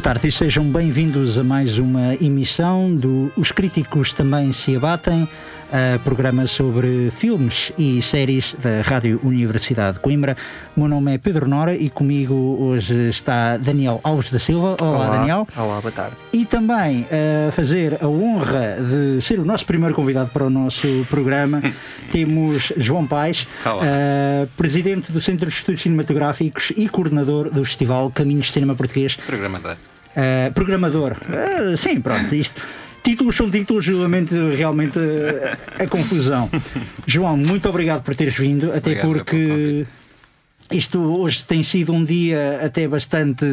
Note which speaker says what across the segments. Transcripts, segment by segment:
Speaker 1: Boa tarde e sejam bem-vindos a mais uma emissão do Os Críticos Também Se Abatem, uh, programa sobre filmes e séries da Rádio Universidade de Coimbra. O meu nome é Pedro Nora e comigo hoje está Daniel Alves da Silva. Olá,
Speaker 2: Olá.
Speaker 1: Daniel.
Speaker 2: Olá, boa tarde.
Speaker 1: E também a fazer a honra de ser o nosso primeiro convidado para o nosso programa, temos João Paes, uh, presidente do Centro de Estudos Cinematográficos e coordenador do Festival Caminhos de Cinema Português.
Speaker 2: Programador.
Speaker 1: Uh, programador. Uh, sim, pronto, isto. Títulos são títulos, realmente, realmente uh, a confusão. João, muito obrigado por teres vindo, até
Speaker 2: Obrigado
Speaker 1: porque isto hoje tem sido um dia até bastante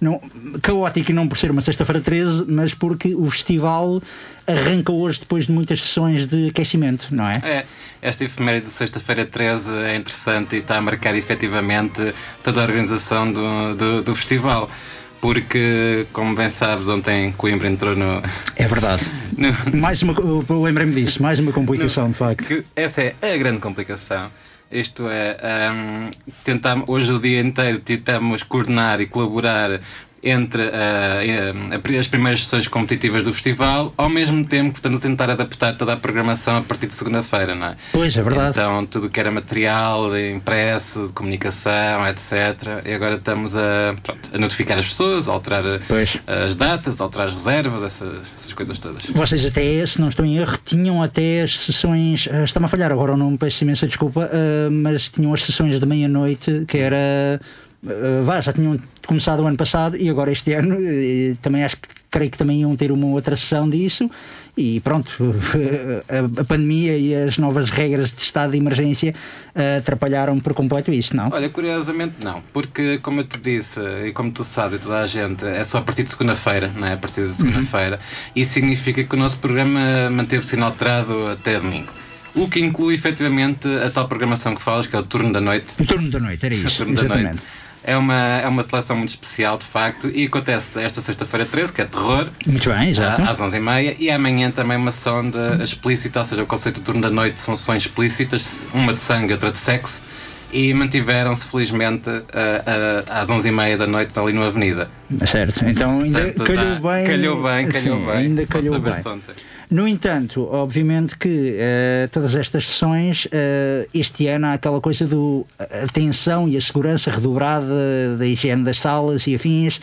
Speaker 1: não, caótico, não por ser uma sexta-feira 13, mas porque o festival arranca hoje depois de muitas sessões de aquecimento, não é?
Speaker 2: É, esta efeméride de sexta-feira 13 é interessante e está a marcar efetivamente toda a organização do, do, do festival. Porque, como bem sabes, ontem Coimbra entrou no.
Speaker 1: É verdade.
Speaker 2: no-
Speaker 1: Mais uma, lembrei-me disso, mais uma complicação, de facto.
Speaker 2: essa é a grande complicação. Isto é, tentam, hoje o dia inteiro tentamos coordenar e colaborar entre eh, as primeiras sessões competitivas do festival, ao mesmo tempo que estamos a tentar adaptar toda a programação a partir de segunda-feira, não é?
Speaker 1: Pois, é verdade.
Speaker 2: Então, tudo o que era material, de impresso, de comunicação, etc. E agora estamos a, pronto, a notificar as pessoas, a alterar
Speaker 1: Pois.
Speaker 2: as datas, a alterar as reservas, essas, essas coisas todas.
Speaker 1: Vocês até, se não estou em erro, tinham até as sessões. ah, Está-me a falhar agora o nome, peço imensa desculpa, ah, mas tinham as sessões da meia-noite que era. Ah, vá, já tinham começado o ano passado e agora este ano eh, também acho que creio que também iam ter uma outra sessão disso e pronto, a, a pandemia e as novas regras de estado de emergência ah, atrapalharam por completo isso, não?
Speaker 2: Olha, curiosamente não, porque como eu te disse, e como tu sabes, e toda a gente, é só a partir de segunda-feira, não é? A partir de segunda-feira. Isso significa que o nosso programa manteve-se inalterado até domingo. O que inclui efetivamente a tal programação que falas, que é o turno da noite.
Speaker 1: O turno da noite, era
Speaker 2: O
Speaker 1: isso,
Speaker 2: turno da
Speaker 1: exatamente.
Speaker 2: noite. É uma, é uma seleção muito especial, de facto, e acontece esta sexta-feira 13, que é terror,
Speaker 1: Muito bem, exato.
Speaker 2: às 11h30, e amanhã também uma de explícita, ou seja, o conceito do turno da noite são sessões explícitas, uma de sangue, outra de sexo, e mantiveram-se felizmente ah, ah, às 11h30 da noite ali no Avenida.
Speaker 1: Certo, então ainda
Speaker 2: Portanto,
Speaker 1: calhou
Speaker 2: dá-
Speaker 1: bem.
Speaker 2: Calhou bem, calhou
Speaker 1: Sim,
Speaker 2: bem.
Speaker 1: Ainda calhou bem. No entanto, obviamente que eh, todas estas sessões, eh, este ano há aquela coisa do atenção e a segurança redobrada da higiene das salas e afins.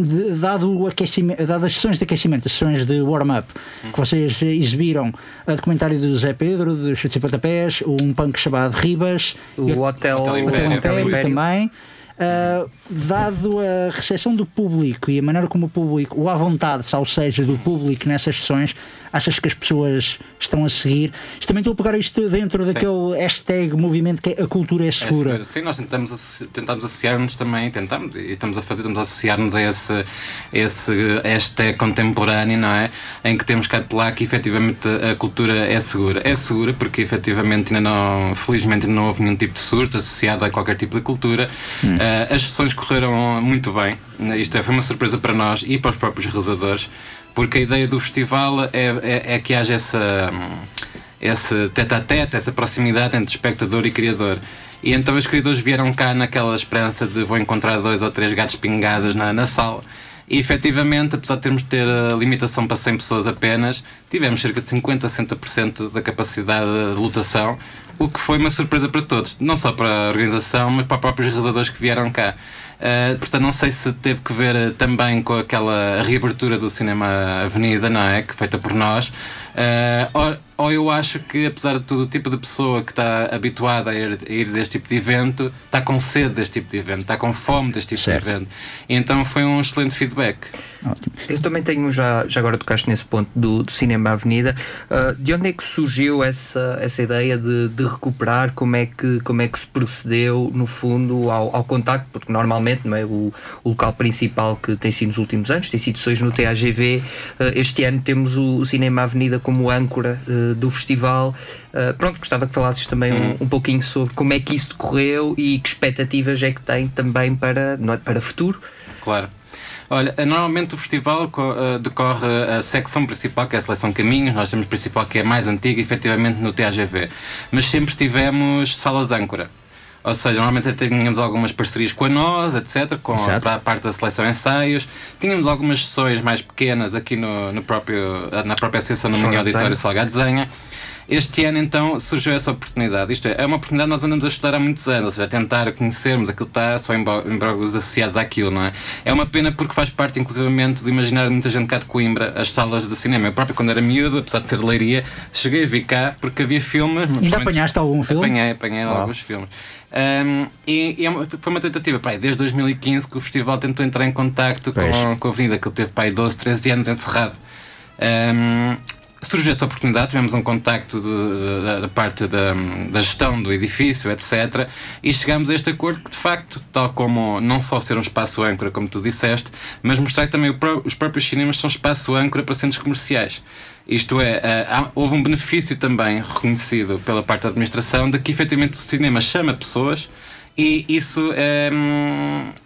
Speaker 1: de- dado o aquecimento, dado as sessões de aquecimento, as sessões de warm-up que vocês exibiram, a documentário do Zé Pedro, dos Chutes e Pontapés, um punk chamado Ribas,
Speaker 3: O Hotel,
Speaker 2: Hotel
Speaker 1: o
Speaker 2: Império.
Speaker 1: Hotel Império
Speaker 3: Império.
Speaker 1: também. Uh, dado a recepção do público e a maneira como o público, ou à vontade, ou seja, do público nessas sessões, Achas que as pessoas estão a seguir? Também estou a pegar isto dentro Sim. daquele hashtag movimento que é a cultura é segura. É segura.
Speaker 2: Sim, nós tentamos, tentamos associar-nos também, tentamos, e estamos a fazer, estamos a associar-nos a esse, esse hashtag contemporâneo, não é? Em que temos que apelar que efetivamente a cultura é segura. É segura porque efetivamente ainda não, felizmente não houve nenhum tipo de surto associado a qualquer tipo de cultura. Hum. Uh, as sessões correram muito bem. Isto é, foi uma surpresa para nós e para os próprios realizadores, porque a ideia do festival é, é, é que haja essa, esse tete a tete, essa proximidade entre espectador e criador. E então os criadores vieram cá naquela esperança de vou encontrar dois ou três gatos pingados na, na sala. E efetivamente, apesar de termos de ter a limitação para 100 pessoas apenas, tivemos cerca de 50 a 60% da capacidade de lotação, o que foi uma surpresa para todos, não só para a organização, mas para os próprios realizadores que vieram cá. Uh, portanto, não sei se teve que ver uh, também com aquela reabertura do cinema Avenida, não é? Que feita por nós. Uh, ou, eu acho que, apesar de tudo, o tipo de pessoa que está habituada a ir, a ir, deste tipo de evento está com sede deste tipo de evento, está com fome deste tipo certo. de evento. Então foi um excelente feedback.
Speaker 3: Ótimo. Eu também tenho, já, já agora tocaste nesse ponto do, do Cinema Avenida, uh, de onde é que surgiu essa, essa ideia de, de recuperar? Como é, que, como é que se procedeu, no fundo, ao, ao contacto? Porque normalmente não é, o, o local principal que tem sido nos últimos anos, tem sido sessões no TAGV. Uh, este ano temos o, o Cinema Avenida como âncora uh, do festival. Uh, pronto, gostava que falasses também um, um, pouquinho sobre como é que isso decorreu e que expectativas é que tem também para, não é, para futuro.
Speaker 2: Claro. Olha, normalmente o festival uh, decorre a secção principal, que é a seleção Caminhos, nós temos a principal que é mais antiga, efetivamente no TAGV. Mas sempre tivemos salas âncora. Ou seja, normalmente tínhamos algumas parcerias com a nós, etc., com a parte da seleção ensaios. Tínhamos algumas sessões mais pequenas aqui no, no próprio, na própria Associação do Mini Auditório Salgado Desenha. Este ano, então, surgiu essa oportunidade. Isto é, é uma oportunidade que nós andamos a estudar há muitos anos, ou seja, a tentar conhecermos aquilo que está só em blogos associados àquilo, não é? É uma pena porque faz parte, inclusivamente, do imaginário de muita gente cá de Coimbra, as salas de cinema. Eu próprio, quando era miúdo, apesar de ser leiria, cheguei a vir cá porque havia filmes.
Speaker 1: Ainda apanhaste algum filme?
Speaker 2: Apanhei, apanhei oh. alguns filmes. Um, e, e é foi uma tentativa, pai, desde 2015 que o festival tentou entrar em contacto com, com a Avenida, que ele teve pai 12, 13 anos encerrado. Um, surgiu essa oportunidade, tivemos um contacto da parte da, da, gestão do edifício, etc. E chegámos a este acordo que, de facto, tal como não só ser um espaço âncora, como tu disseste, mas mostrar que também os próprios cinemas são espaço âncora para centros comerciais. Isto é, uh, houve um benefício também reconhecido pela parte da administração de que efetivamente o cinema chama pessoas e isso é,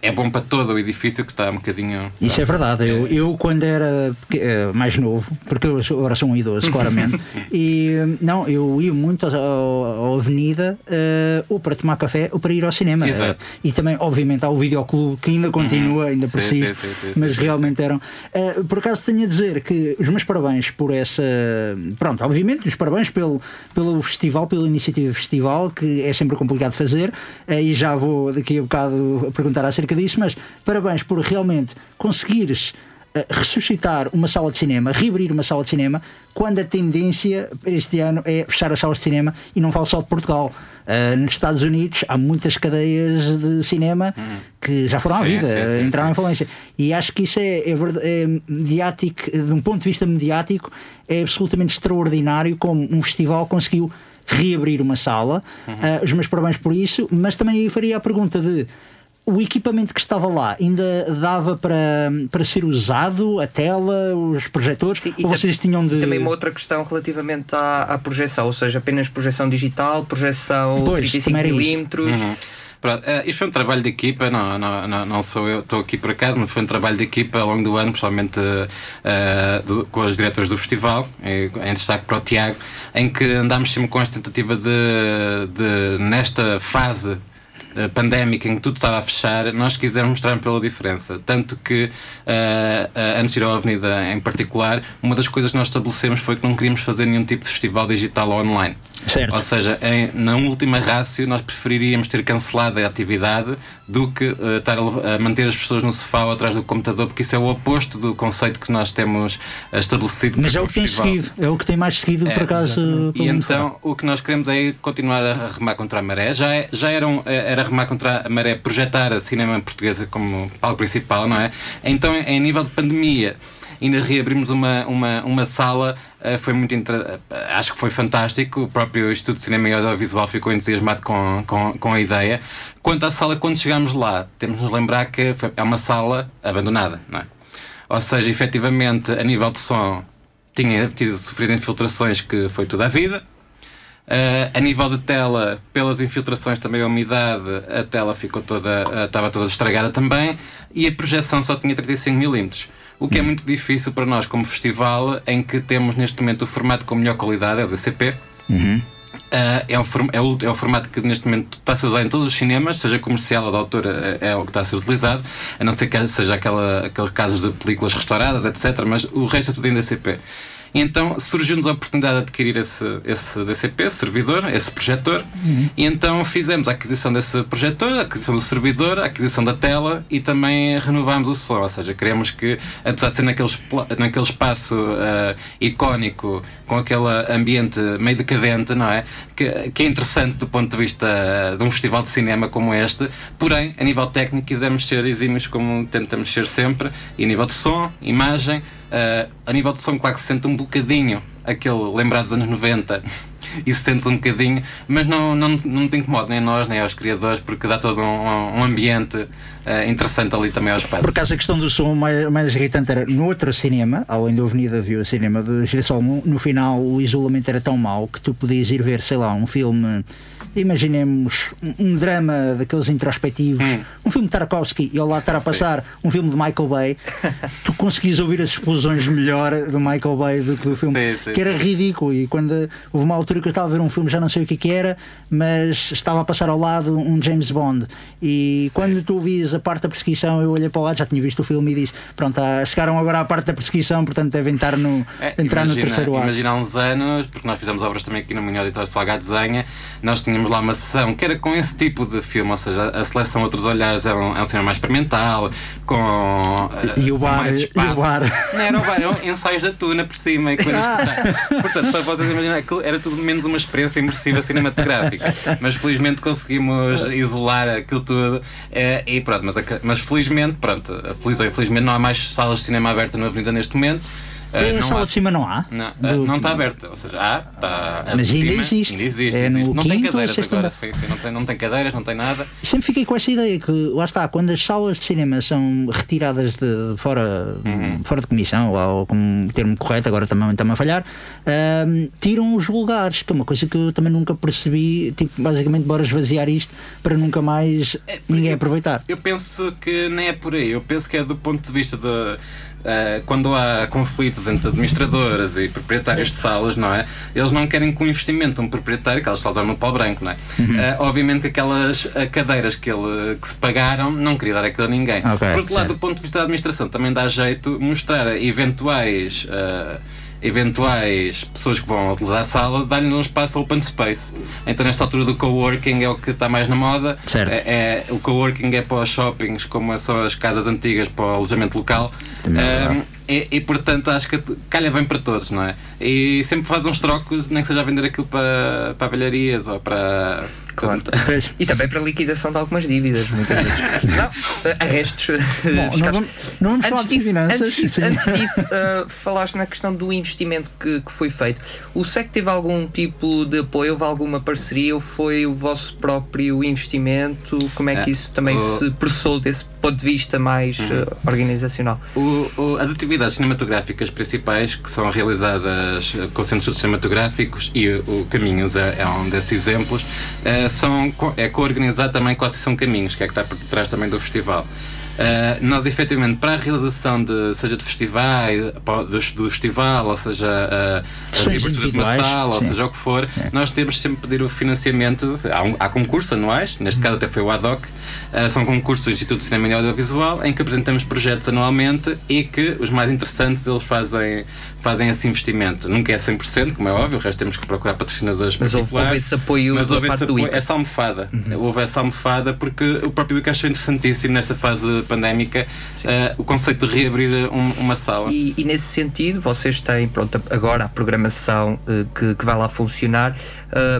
Speaker 2: é bom para todo o edifício que está um bocadinho.
Speaker 1: Isso é verdade. Eu, eu quando era eh, mais novo, porque eu agora sou um idoso, claramente, e não, eu ia muito à Avenida uh, ou para tomar café ou para ir ao cinema. Uh, e também, obviamente, há o videoclube que ainda continua, ainda persiste, sim, sim, sim, mas realmente eram. Uh, por acaso tenho a dizer que os meus parabéns por essa. Pronto, obviamente, os parabéns pelo, pelo festival, pela iniciativa festival, que é sempre complicado fazer. e já vou daqui a bocado perguntar acerca disso, mas parabéns por realmente conseguires eh, ressuscitar uma sala de cinema, reabrir uma sala de cinema, quando a tendência este ano é fechar as salas de cinema e não falo só de Portugal. Uh, nos Estados Unidos há muitas cadeias de cinema hum. que já foram sim, à vida, sim, sim, entraram em falência. E acho que isso é, é, é, mediático, de um ponto de vista mediático, é absolutamente extraordinário como um festival conseguiu reabrir uma sala. Uhum. Uh, os meus parabéns por isso, mas também faria a pergunta de o equipamento que estava lá ainda dava para, para ser usado, a tela, os projetores? Sim, ou vocês tinham de.
Speaker 3: também uma outra questão relativamente à, à projeção, ou seja, apenas projeção digital, projeção pois, 35mm. Uhum.
Speaker 2: Pronto, uh, isto foi um trabalho de equipa, não, não, não, sou eu, estou aqui por acaso, mas foi um trabalho de equipa ao longo do ano, principalmente uh, do, com os diretores do festival, em, destaque para o Tiago, em que andámos sempre com esta tentativa de, de nesta fase pandémica em que tudo estava a fechar, nós quisermos mostrar pela diferença. Tanto que, uh, uh, antes de ir à Avenida em particular, uma das coisas que nós estabelecemos foi que não queríamos fazer nenhum tipo de festival digital online.
Speaker 1: Certo.
Speaker 2: Ou seja, em, na última rácio, nós preferiríamos ter cancelado a atividade do que uh, estar a, manter as pessoas no sofá ou atrás do computador, porque isso é o oposto do conceito que nós temos uh, estabelecido.
Speaker 1: Mas é o que tem seguido, é o que tem mais seguido, é, por acaso.
Speaker 2: E então o que nós queremos é continuar a remar contra a maré. Já, é, já era, um, é, era remar contra a maré, projetar a cinema portuguesa como palco principal, não é? Então, em nível de pandemia ainda reabrimos uma, uma, uma sala. Uh, foi muito inter... acho que foi fantástico. O próprio Instituto de Cinema e Audiovisual ficou entusiasmado com, com, com a ideia. Quanto à sala, quando chegámos lá, temos de nos lembrar que foi, é uma sala abandonada, não é? Ou seja, efetivamente, a nível de som, tinha tido sofrido infiltrações que foi toda a vida. Uh, a nível de tela, pelas infiltrações também a umidade, a tela ficou toda, uh, estava toda estragada também e a projeção só tinha 35mm. O que é muito difícil para nós como festival, em que temos neste momento o formato com melhor qualidade, é o DCP.
Speaker 1: Uhum.
Speaker 2: Uh, é, um, é, o, é o formato que neste momento está a ser usado em todos os cinemas, seja comercial ou de autor, é, é, o que está a ser utilizado, a não ser que seja aquela, aqueles casos de películas restauradas, etc. Mas o resto é tudo em DCP. E então surgiu-nos a oportunidade de adquirir esse, esse DCP, servidor, esse projetor, uhum. e então fizemos a aquisição desse projetor, a aquisição do servidor, a aquisição da tela e também renovámos o som. Ou seja, queremos que, apesar de ser naquele, naquele espaço uh, icónico, com aquele ambiente meio decadente, não é? Que, que é interessante do ponto de vista de um festival de cinema como este, porém, a nível técnico, quisemos ser exímios como tentamos ser sempre, e a nível de som, imagem. Uh, a nível de som, claro que se sente um bocadinho aquele lembrado dos anos 90 e se sente um bocadinho, mas não, não, não nos incomoda nem nós, nem aos criadores, porque dá todo um, um ambiente uh, interessante ali também ao espaço.
Speaker 1: Por acaso a questão do som mais, mais irritante era no outro cinema, além da Avenida Viu o cinema do Girassol, no final o isolamento era tão mau que tu podias ir ver, sei lá, um filme imaginemos um, drama daqueles introspectivos, hum. um filme de Tarkovsky e ao lá estar a passar Sim. um filme de Michael Bay, tu conseguis ouvir as explosões melhor do Michael Bay do que do filme, Sim, que era ridículo. E quando houve uma altura que eu estava a ver um filme, já não sei o que, que era, mas estava a passar ao lado um James Bond. E quando tu ouvias a parte da perseguição, eu olhei para o lado, já tinha visto o filme e disse: Pronto, ah, chegaram agora à parte da perseguição, portanto devem estar no, é, entrar imagina, no terceiro ato.
Speaker 2: Imagina há uns anos, porque nós fizemos obras também aqui no Minho Auditório Salgado Desenha, nós tínhamos tínhamos lá uma sessão que era com esse tipo de filme, ou seja, a seleção Outros Olhares é um, é um cinema mais experimental, com
Speaker 1: e o bar, mais
Speaker 2: espaço.
Speaker 1: E o bar.
Speaker 2: Não era o bar, eram ensaios da tuna por cima e coisas ah. Portanto, para vocês imaginarem, era tudo menos uma experiência imersiva cinematográfica. Mas felizmente conseguimos isolar aquilo tudo é, e pronto, mas, mas felizmente, pronto, feliz ou infelizmente não há mais salas de cinema abertas na Avenida neste momento.
Speaker 1: Uh, a sala de cima não há?
Speaker 2: Não, uh, não está aberta. Ou seja, há, está.
Speaker 1: Mas ainda cima, existe.
Speaker 2: Ainda existe.
Speaker 1: É
Speaker 2: existe.
Speaker 1: não
Speaker 2: tem cadeiras agora. Sim, sim, não, tem, não tem cadeiras, não tem nada.
Speaker 1: Sempre fiquei com essa ideia que, lá está, quando as salas de cinema são retiradas de fora, uhum. fora de comissão, ou como termo correto, agora também está-me a falhar, uh, tiram os lugares, que é uma coisa que eu também nunca percebi. Tipo, basicamente, bora esvaziar isto para nunca mais é, ninguém eu, aproveitar.
Speaker 2: Eu penso que nem é por aí. Eu penso que é do ponto de vista de Uh, quando há conflitos entre administradoras e proprietários de salas, não é? Eles não querem que o investimento de um proprietário, que elas salas no pau branco, não é? Uhum. Uh, obviamente que aquelas uh, cadeiras que, ele, que se pagaram não queria dar aquilo a ninguém. Okay, Porque lá do ponto de vista da administração também dá jeito mostrar eventuais eventuais pessoas que vão utilizar a sala, dar-lhe um espaço open space. Então, nesta altura do coworking é o que está mais na moda.
Speaker 1: Certo.
Speaker 2: É, é, o coworking é para os shoppings, como são as casas antigas para o alojamento local. Um, e, e, portanto acho que calha bem para todos, não é? E sempre faz uns trocos, nem que seja a vender aquilo para, para velharias ou para.
Speaker 3: Claro. e também para liquidação de algumas dívidas, muitas vezes. não, arrestos.
Speaker 1: Bom, não, vamos, não vamos falar de finanças.
Speaker 3: Antes disso, antes disso uh, falaste na questão do investimento que, que foi feito. O SEC teve algum tipo de apoio, houve alguma parceria ou foi o vosso próprio investimento? Como é que é, isso também o... se processou desse ponto de vista mais uh, organizacional?
Speaker 2: O, o, as atividades cinematográficas principais que são realizadas com centros cinematográficos e o Caminhos é, é um desses exemplos, é, são, é co-organizado também com a Associação Caminhos, que é que está por trás também do festival. Uh, nós, efetivamente, para a realização de, seja de festivais, do, do festival, ou seja, uh, a abertura de uma sala, ou seja o que for, é. nós temos sempre pedir o financiamento. Há, um, há concursos anuais, neste caso até foi o ADOC, uh, são concursos do Instituto de Cinema e Audiovisual, em que apresentamos projetos anualmente e que os mais interessantes eles fazem, fazem esse investimento. Nunca é 100%, como é óbvio, o resto temos que procurar patrocinadores
Speaker 3: Mas houve, houve esse apoio
Speaker 2: mas houve
Speaker 3: esse
Speaker 2: apoio, essa almofada. Uhum. Houve essa almofada porque o próprio ICA achou interessantíssimo nesta fase pandémica uh, o conceito de reabrir um, uma sala.
Speaker 3: E, e, nesse sentido, vocês têm pronto, agora a programação uh, que, que vai lá funcionar,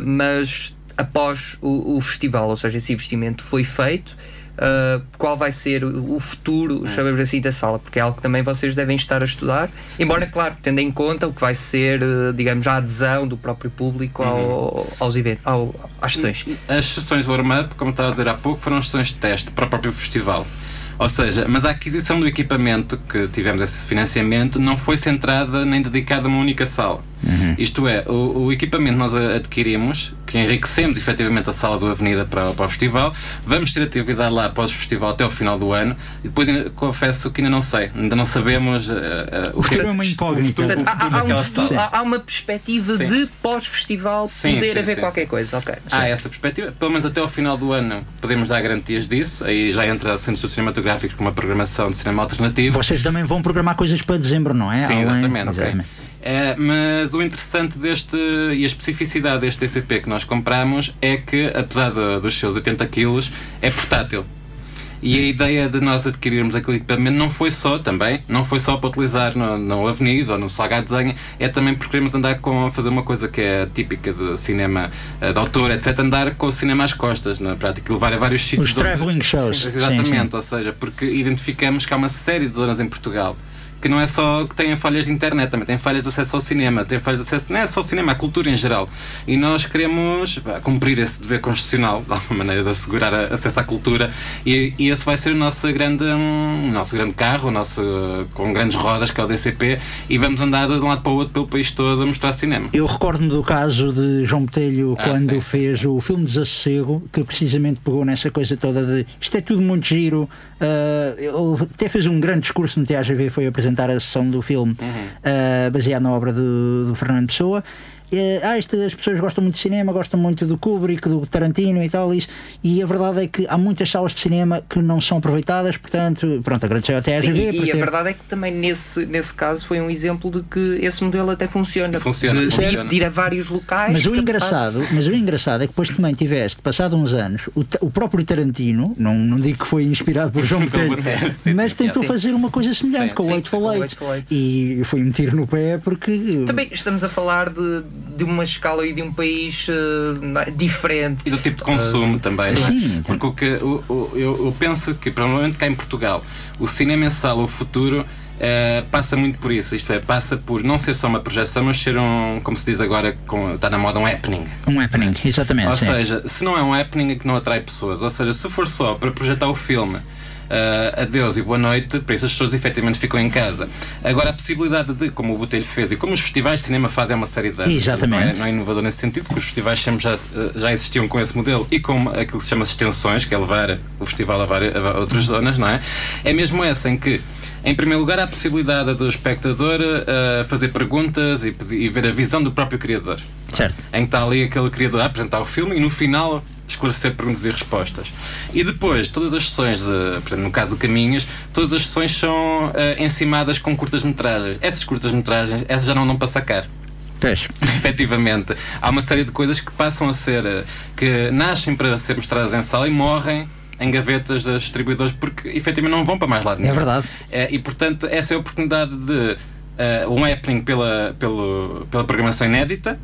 Speaker 3: mas após o, o, festival, ou seja, esse investimento foi feito. uh, qual vai ser o futuro, chamamos assim, da sala, porque é algo que também vocês devem estar a estudar, embora, claro, tendo em conta o que vai ser, digamos, a adesão do próprio público ao, aos eventos, ao, às sessões.
Speaker 2: As sessões warm-up, como estava a dizer há pouco, foram sessões de teste para o próprio festival. Ou seja, mas a aquisição do equipamento que tivemos esse financiamento não foi centrada nem dedicada a uma única sala. Uhum. Isto é, o, o, equipamento nós adquirimos, que enriquecemos efetivamente a sala do Avenida para, para o festival. Vamos ter atividade lá após o festival até o final do ano. E depois confesso que ainda não sei, ainda não sabemos uh, uh,
Speaker 1: o que é uma incógnita.
Speaker 3: há, há, um há, uma perspectiva sim. de pós-festival poder sim, haver sim, qualquer coisa. Okay.
Speaker 2: Há essa perspectiva, pelo menos até ao final do ano podemos dar garantias disso. Aí já entra o Centro Cinematográfico com uma programação de cinema alternativo.
Speaker 1: Vocês também vão programar coisas para dezembro, não é?
Speaker 2: Sim, exatamente. exatamente. É, mas o interessante deste e a especificidade deste DCP que nós compramos é que, apesar de, dos seus 80 kg, é portátil. E a ideia de nós adquirirmos aquele equipamento não foi só também, não foi só para utilizar no, no Avenida ou no Salgado Desenho, é também porque queremos andar com fazer uma coisa que é típica de cinema eh, de autor, etc. Andar com o cinema às costas, na prática, e levar a vários sítios.
Speaker 1: Os traveling shows.
Speaker 2: Sim, exatamente, sim, sim. ou seja, porque identificamos que há uma série de zonas em Portugal que não é só que tenha falhas de internet, também tem falhas de acesso ao cinema, tem falhas de acesso, não é só ao cinema, à cultura em geral. E nós queremos cumprir esse dever constitucional, de alguma maneira, de assegurar acesso à cultura, e, e esse vai ser o nosso grande, um, nosso grande carro, o nosso, com grandes rodas, que é o DCP, e vamos andar de um lado para o outro pelo país todo a mostrar cinema.
Speaker 1: Eu recordo-me do caso de João Botelho ah, quando sim. fez o filme Desassossego, que precisamente pegou nessa coisa toda de isto é tudo muito giro. Uh, ele até fez um grande discurso no TAGV, foi apresentado apresentar a sessão do filme uhum. uh, baseado na obra do, do Fernando Pessoa ah, isto, as pessoas gostam muito de cinema, gostam muito do Kubrick, do Tarantino e tal, isso, e a verdade é que há muitas salas de cinema que não são aproveitadas, portanto, pronto, agradecer até a Sim,
Speaker 3: E, e ter... a verdade é que também nesse, nesse caso foi um exemplo de que esse modelo até funciona.
Speaker 2: Funciona,
Speaker 3: de,
Speaker 2: funciona.
Speaker 3: de ir a vários locais.
Speaker 1: Mas o, engraçado, mas o engraçado é que depois também tiveste, passado uns anos, o, o próprio Tarantino, não, não digo que foi inspirado por João Botelho, mas tentou fazer uma coisa semelhante sim, com o Eight for Late. E foi um tiro no pé porque.
Speaker 3: Também estamos a falar de de uma escala e de um país uh, diferente.
Speaker 2: E do tipo de consumo uh, também, sim, é? Porque o que, o, o, eu, eu, penso que, provavelmente cá em Portugal, o cinema em sala, o futuro. Uh, passa muito por isso, isto é, passa por não ser só uma projeção, mas ser um, como se diz agora, com, está na moda, um happening.
Speaker 1: Um happening, exatamente.
Speaker 2: Ou
Speaker 1: sim.
Speaker 2: seja, se não é um happening é que não atrai pessoas, ou seja, se for só para projetar o filme uh, adeus e boa noite, para isso as pessoas efetivamente ficam em casa. Agora, a possibilidade de, como o Botelho fez e como os festivais de cinema fazem uma série de
Speaker 1: Exatamente.
Speaker 2: Não, é, não é inovador nesse sentido, porque os festivais sempre já, ah, já existiam com esse modelo e com aquilo que se chama extensões, que é levar o festival a, várias, a outras zonas, não é? É mesmo essa em que em primeiro lugar, há a possibilidade do espectador uh, fazer perguntas e, e, ver a visão do próprio criador.
Speaker 1: Certo.
Speaker 2: Em que está ali aquele criador a apresentar o filme e no final esclarecer perguntas e respostas. E depois, todas as sessões, de, no caso do Caminhos, todas as sessões são uh, encimadas com curtas-metragens. Essas curtas-metragens, essas já não dão para sacar.
Speaker 1: Pois.
Speaker 2: Efetivamente. Há uma série de coisas que passam a ser. Eh, que nascem para ser mostradas em sala e morrem em gavetas das distribuidores porque efetivamente não vão para mais lado
Speaker 1: nenhum. É verdade.
Speaker 2: É, e portanto, essa é a oportunidade de uh, um happening pela, pelo, pela programação inédita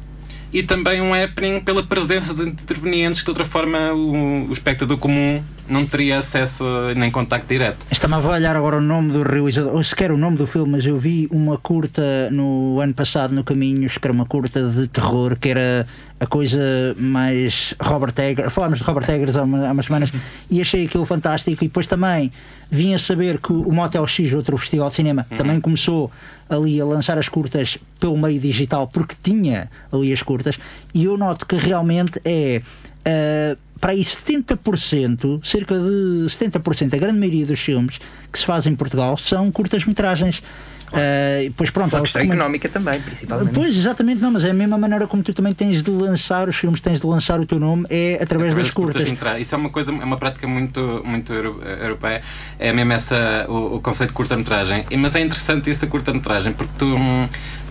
Speaker 2: e também um happening pela presença de intervenientes que de outra forma o, o espectador comum não teria acesso nem contacto direto.
Speaker 1: Estava a olhar agora o nome do realizador, ou sequer o nome do filme, mas eu vi uma curta no ano passado no Caminhos, que era uma curta de terror, que era a coisa mais Robert Eggers, falámos de Robert Eggers há, uma, há umas semanas e achei aquilo fantástico e depois também vim a saber que o Motel X, outro festival de cinema, uhum. também começou ali a lançar as curtas pelo meio digital porque tinha ali as curtas e eu noto que realmente é uh, para aí 70%, cerca de 70%, a grande maioria dos filmes que se fazem em Portugal são curtas-metragens. Uh, pois pronto,
Speaker 3: a questão económica também, principalmente.
Speaker 1: Pois, exatamente, não, mas é a mesma maneira como tu também tens de lançar os filmes, tens de lançar o teu nome, é através, através das curtas.
Speaker 2: curtas Isso é uma coisa, é uma prática muito, muito europeia, é mesmo essa, o, o conceito de curta-metragem. Mas é interessante isso, a curta-metragem, porque tu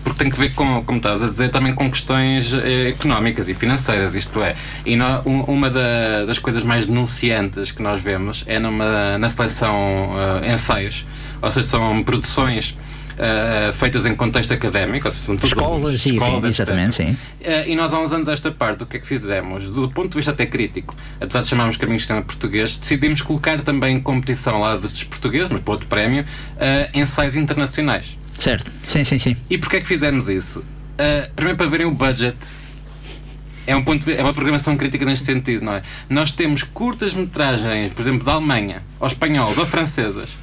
Speaker 2: porque tem que ver com, como estás a dizer, também com questões eh, económicas e financeiras, isto é. E no, um, uma da, das coisas mais denunciantes que nós vemos é numa, na seleção uh, ensaios, ou seja, são produções uh, feitas em contexto académico, ou seja, são todos
Speaker 1: Escolas e
Speaker 2: escolas,
Speaker 1: enfim, exatamente, sim.
Speaker 2: Uh, e nós há uns anos esta parte, o que é que fizemos? Do ponto de vista até crítico, apesar de chamarmos Caminhos de Português, decidimos colocar também em competição lá dos portugueses, mas para outro prémio, ensaios internacionais.
Speaker 1: Certo, sim, sim, sim.
Speaker 2: E porquê é que fizemos isso? Uh, primeiro para verem o budget é, um ponto, é uma programação crítica neste sentido, não é? Nós temos curtas-metragens, por exemplo, da Alemanha, ou espanholas, ou francesas,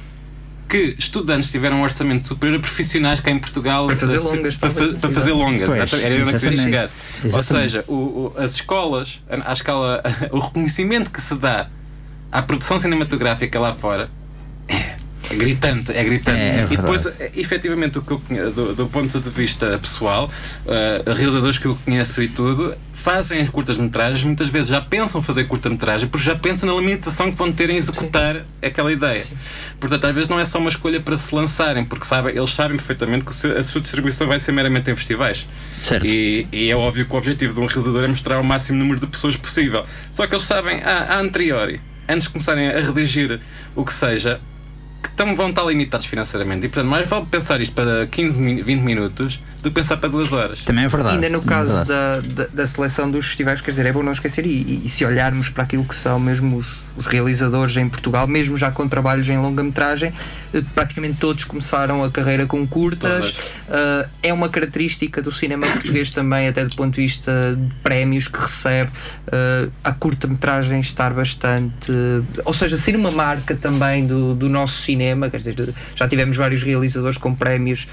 Speaker 2: que estudantes tiveram um orçamento superior a profissionais cá em Portugal
Speaker 3: para fazer longas,
Speaker 2: para, para, para fazer longas.
Speaker 1: Pois,
Speaker 2: era onde eu queria chegar.
Speaker 1: Exatamente.
Speaker 2: Ou seja, o, o, as escolas, à escala, o reconhecimento que se dá à produção cinematográfica lá fora é é gritante, é gritante.
Speaker 1: É, é
Speaker 2: e depois,
Speaker 1: verdade.
Speaker 2: efetivamente, o que eu do, do ponto de vista pessoal, uh, realizadores que eu conheço e tudo, fazem as curtas-metragens, muitas vezes já pensam fazer curta-metragem porque já pensam na limitação que vão ter em executar aquela ideia. Portanto, às vezes não é só uma escolha para se lançarem, porque sabem, eles sabem perfeitamente que a sua distribuição vai ser meramente em festivais.
Speaker 1: Certo.
Speaker 2: E, e é óbvio que o objetivo de um realizador é mostrar o máximo número de pessoas possível. Só que eles sabem, a, a anteriori, antes de começarem a redigir o que seja, que tão, vão estar limitados financeiramente. E portanto, mais vale pensar isto para 15, mi- 20 minutos do que pensar para duas horas.
Speaker 1: Também é verdade.
Speaker 3: Ainda no
Speaker 1: é
Speaker 3: caso
Speaker 1: verdade.
Speaker 3: da, da, da seleção dos festivais, quer dizer, é bom não esquecer, e, e- e se olharmos para aquilo que são mesmo os, os realizadores em Portugal, mesmo já com trabalhos em longa-metragem, eh, praticamente todos começaram a carreira com curtas. Eh, é uma característica do cinema português também, até do ponto de vista de prémios que recebe, eh, a curta-metragem estar bastante. ou seja, ser uma marca também do, do nosso cinema, quer dizer, já tivemos vários realizadores com prémios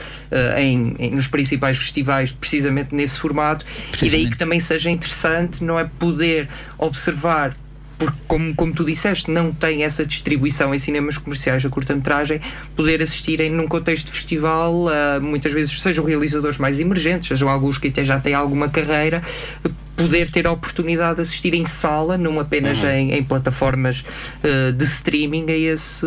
Speaker 3: em, em- nos principais festivais, precisamente nesse formato, e daí que também seja interessante, não é? Poder observar. Porque, como, como tu disseste, não tem essa distribuição em cinemas comerciais a curta-metragem, poder assistirem num contexto de festival, ah, muitas vezes sejam realizadores mais emergentes, sejam alguns que até já têm alguma carreira, poder ter a oportunidade de assistir em sala, não apenas em, em plataformas ah, de streaming, a esse.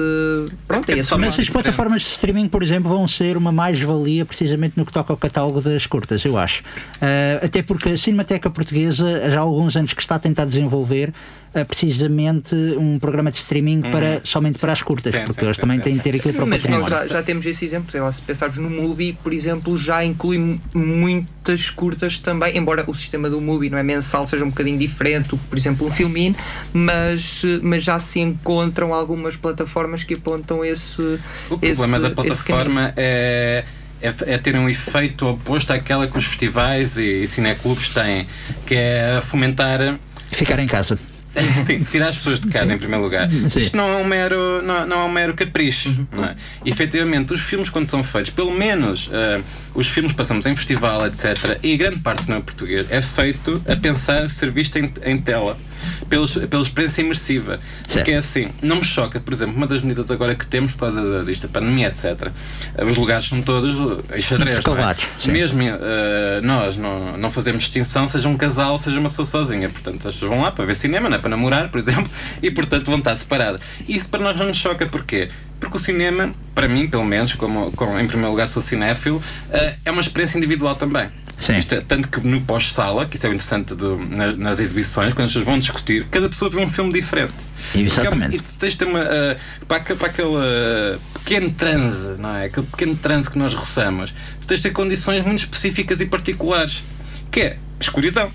Speaker 3: Pronto, a esse
Speaker 1: Mas
Speaker 3: formato.
Speaker 1: as plataformas de streaming, por exemplo, vão ser uma mais-valia precisamente no que toca ao catálogo das curtas, eu acho. Ah, até porque a Cinemateca Portuguesa já há alguns anos que está a tentar desenvolver ah, precisamente um programa de streaming para, somente para as curtas,
Speaker 2: Sim,
Speaker 1: porque
Speaker 2: sim,
Speaker 1: eles
Speaker 2: sim,
Speaker 1: também
Speaker 2: sim,
Speaker 1: têm de ter aquilo para o
Speaker 3: Mas nós já, já temos esse exemplo, sei lá, se pensarmos no Mubi, por exemplo, já inclui mu- muitas curtas também, embora o sistema do Mubi não é mensal, seja um bocadinho diferente do que, por exemplo, um Filmin, mas, mas já se encontram algumas plataformas que apontam esse.
Speaker 2: O
Speaker 3: esse-
Speaker 2: problema da
Speaker 3: esse
Speaker 2: plataforma é, é, é ter um efeito oposto àquela que os festivais e, e cineclubes têm, que é fomentar.
Speaker 1: Ficar em casa.
Speaker 2: Sim, tirar as pessoas de casa em primeiro lugar.
Speaker 1: Sim.
Speaker 2: Isto não é um mero, não, não é um mero capricho. Não é? E, efetivamente, os filmes, quando são feitos, pelo menos eh, os filmes que passamos em festival, etc., e grande parte do cinema português, é feito a pensar ser visto em, em tela. Pelos, pela experiência imersiva. Porque é assim, não me choca, por exemplo, uma das medidas agora que temos por causa da pandemia, etc. Os lugares são todos em xadrez. é? Mesmo eh, nós não, não fazemos distinção, seja um casal, seja uma pessoa sozinha. Portanto, as pessoas vão lá para ver cinema, não é para namorar, por exemplo, e portanto vão estar separadas. Isso para nós não nos choca, porquê? Porque o cinema, para mim, pelo menos, como, como em primeiro lugar sou cinéfilo, eh, é uma experiência individual também.
Speaker 1: Sim.
Speaker 2: Isto é, tanto que no pós-sala, que isso é o interessante do- na- nas exibições, quando as pessoas vão discutir, cada pessoa vê um filme diferente.
Speaker 1: Exatamente.
Speaker 2: E tu tens de ter uma. ah, para, aque- para aquele ah, pequeno transe, não é? Aquele pequeno transe que nós roçamos, tu tens de ter condições muito específicas e particulares, que é escuridão,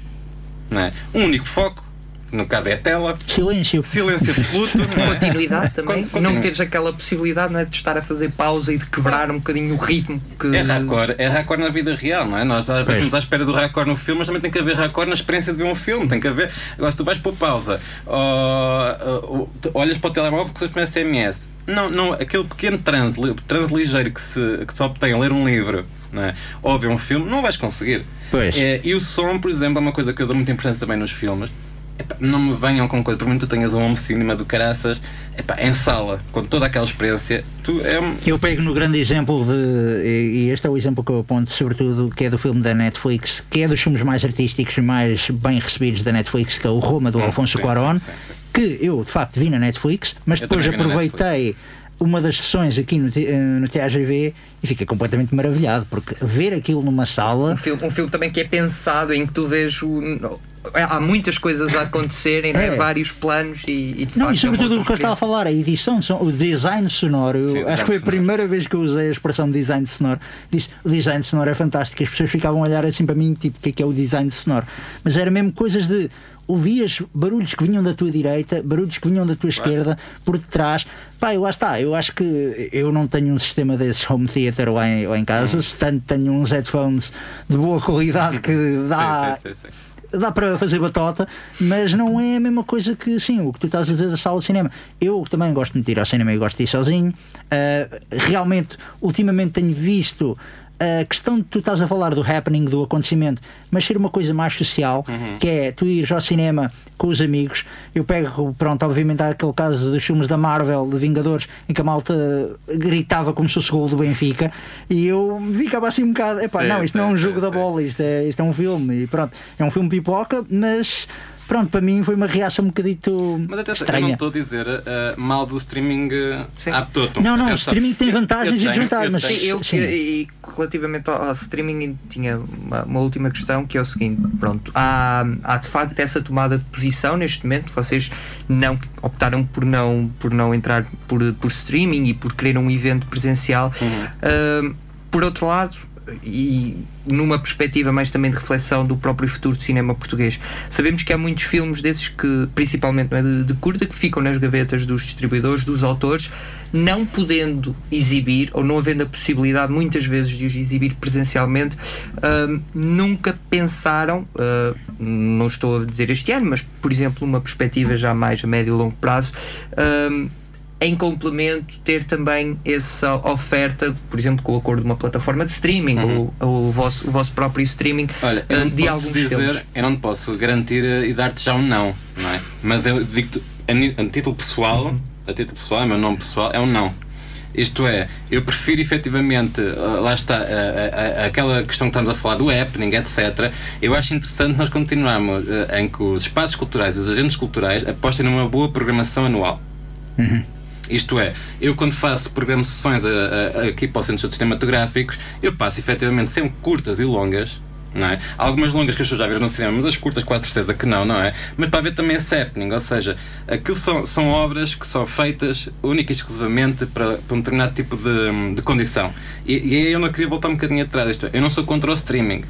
Speaker 2: não é? Um único foco, no caso é a tela,
Speaker 1: Silêncio.
Speaker 2: silêncio absoluto, é?
Speaker 3: Continuidade também,
Speaker 2: Con-
Speaker 3: não teres aquela possibilidade não é, de estar a fazer pausa e de quebrar um bocadinho o ritmo que
Speaker 2: É raccord, é raccord na vida real, não é? Nós às vezes estamos à espera do raccord no filme, mas também tem que haver raccord na experiência de ver um filme. Tem que haver. Agora, se tu vais pôr pausa, ou, ou, olhas para o telemóvel porque recebes um SMS. Não, não, aquele pequeno transe, transe ligeiro que se, que se obtém a ler um livro não é? ou ver um filme, não vais conseguir.
Speaker 1: Pois.
Speaker 2: É, e o som, por exemplo, é uma coisa que eu dou muita importância também nos filmes. Epá, não me venham com coisa, por muito tu tenhas um home cinema do caraças, epá, em sala, com toda aquela experiência, tu é um.
Speaker 1: Eu pego no grande exemplo de, e este é o exemplo que eu aponto, sobretudo, que é do filme da Netflix, que é dos filmes mais artísticos e mais bem recebidos da Netflix, que é o Roma do
Speaker 2: Hum,
Speaker 1: Alfonso
Speaker 2: sim,
Speaker 1: Cuarón,
Speaker 2: sim, sim, sim.
Speaker 1: que eu de facto vi na Netflix, mas
Speaker 2: Eu
Speaker 1: depois aproveitei uma das sessões aqui no, eh, no TAGV e fiquei completamente maravilhado, porque ver aquilo numa sala.
Speaker 3: um filme, um filme também que é pensado em que tu vês o, há muitas coisas a acontecerem, né?
Speaker 1: É.
Speaker 3: vários planos e, e de
Speaker 1: Não,
Speaker 3: facto.
Speaker 1: e sobretudo
Speaker 3: é
Speaker 1: o que eu estava a falar, a edição, o design sonoro. Eu
Speaker 2: Sim,
Speaker 1: acho
Speaker 2: design
Speaker 1: que foi a
Speaker 2: sonoro.
Speaker 1: primeira vez que eu usei a expressão design sonoro. Disse o design sonoro é fantástico. As pessoas ficavam a olhar assim para mim, tipo, o que é que é o design sonoro? Mas era mesmo coisas de. Ouvias barulhos que vinham da tua direita, barulhos que vinham da tua esquerda, por detrás. Pá, eu lá está. Eu acho que eu não tenho um sistema desses home theater lá em, lá em casa,
Speaker 2: Hum.
Speaker 1: se tanto tenho uns headphones de boa qualidade que dá
Speaker 2: Sim, sim, sim, sim.
Speaker 1: Dá para fazer batota, mas não é a mesma coisa que sim, o que tu estás a dizer da sala de cinema. Eu também gosto de ir ao cinema e gosto de ir sozinho. Uh, realmente, ultimamente tenho visto a questão de tu estás a falar do happening, do acontecimento, mas ser uma coisa mais social, que é tu ires ao cinema com os amigos. Eu pego, pronto, obviamente há aquele caso dos filmes da Marvel, de Vingadores, em que a malta gritava como se fosse gol do Benfica, e eu ficava assim um bocado, epá,
Speaker 2: Sim,
Speaker 1: não, isto não é um
Speaker 2: sim,
Speaker 1: jogo
Speaker 2: sim,
Speaker 1: da
Speaker 2: sim.
Speaker 1: bola, isto é, isto é um filme, e pronto, é um filme pipoca, mas pronto, para mim foi uma reação um bocadito
Speaker 2: Mas atenção, eu não
Speaker 1: estranha.
Speaker 2: estou a dizer uh, mal do streaming uh,
Speaker 3: Sim.
Speaker 2: à todo.
Speaker 1: Não, não, o streaming tem vantagens
Speaker 2: eu
Speaker 1: e desvantagens,
Speaker 3: Sim, eu,
Speaker 1: Sim.
Speaker 3: E, e relativamente ao, ao streaming tinha uma, uma última questão que é o seguinte, pronto, há, há de facto essa tomada de posição neste momento, vocês não optaram por não, por não entrar por, por streaming e por querer um evento presencial. Ahm, por outro lado, e numa perspectiva mais também de reflexão do próprio futuro do cinema português. Sabemos que há muitos filmes desses que, principalmente é, de, de curta, que ficam nas gavetas dos distribuidores, dos autores, não podendo exibir ou não havendo a possibilidade muitas vezes de os exibir presencialmente, hum, nunca pensaram, hum, não estou a dizer este ano, mas por exemplo, numa perspectiva já mais a médio e longo prazo, hum, em complemento, ter também essa oferta, por exemplo, com o acordo de uma plataforma de streaming ou, ou o, vosso, o vosso próprio streaming
Speaker 2: Olha, eu
Speaker 3: eh, de alguns
Speaker 2: dizer,
Speaker 3: filmes.
Speaker 2: eu não te posso garantir eh, e dar-te já um não, não é? Mas eu digo a, a título pessoal,
Speaker 3: Uhum.
Speaker 2: a título pessoal, é meu nome pessoal, é um não. Isto é, eu prefiro efetivamente, eh, lá está, eh, eh, aquela questão que estamos a falar do happening, etc. Eu acho interessante nós continuarmos em que os espaços culturais e os agentes culturais apostem numa boa programação anual. Isto é, eu quando faço programa sessões a- a- aqui para os centros cinematográficos, eu passo efetivamente sempre curtas e longas. Não é? Algumas longas que as pessoas já viram no cinema, mas as curtas com a certeza que não, não é? Mas para ver também esse happening, ou seja, aquilo são, são obras que são feitas única e exclusivamente para, para um determinado tipo de, de condição. E, e aí eu não queria voltar um bocadinho atrás. Isto é, eu não sou contra o streaming.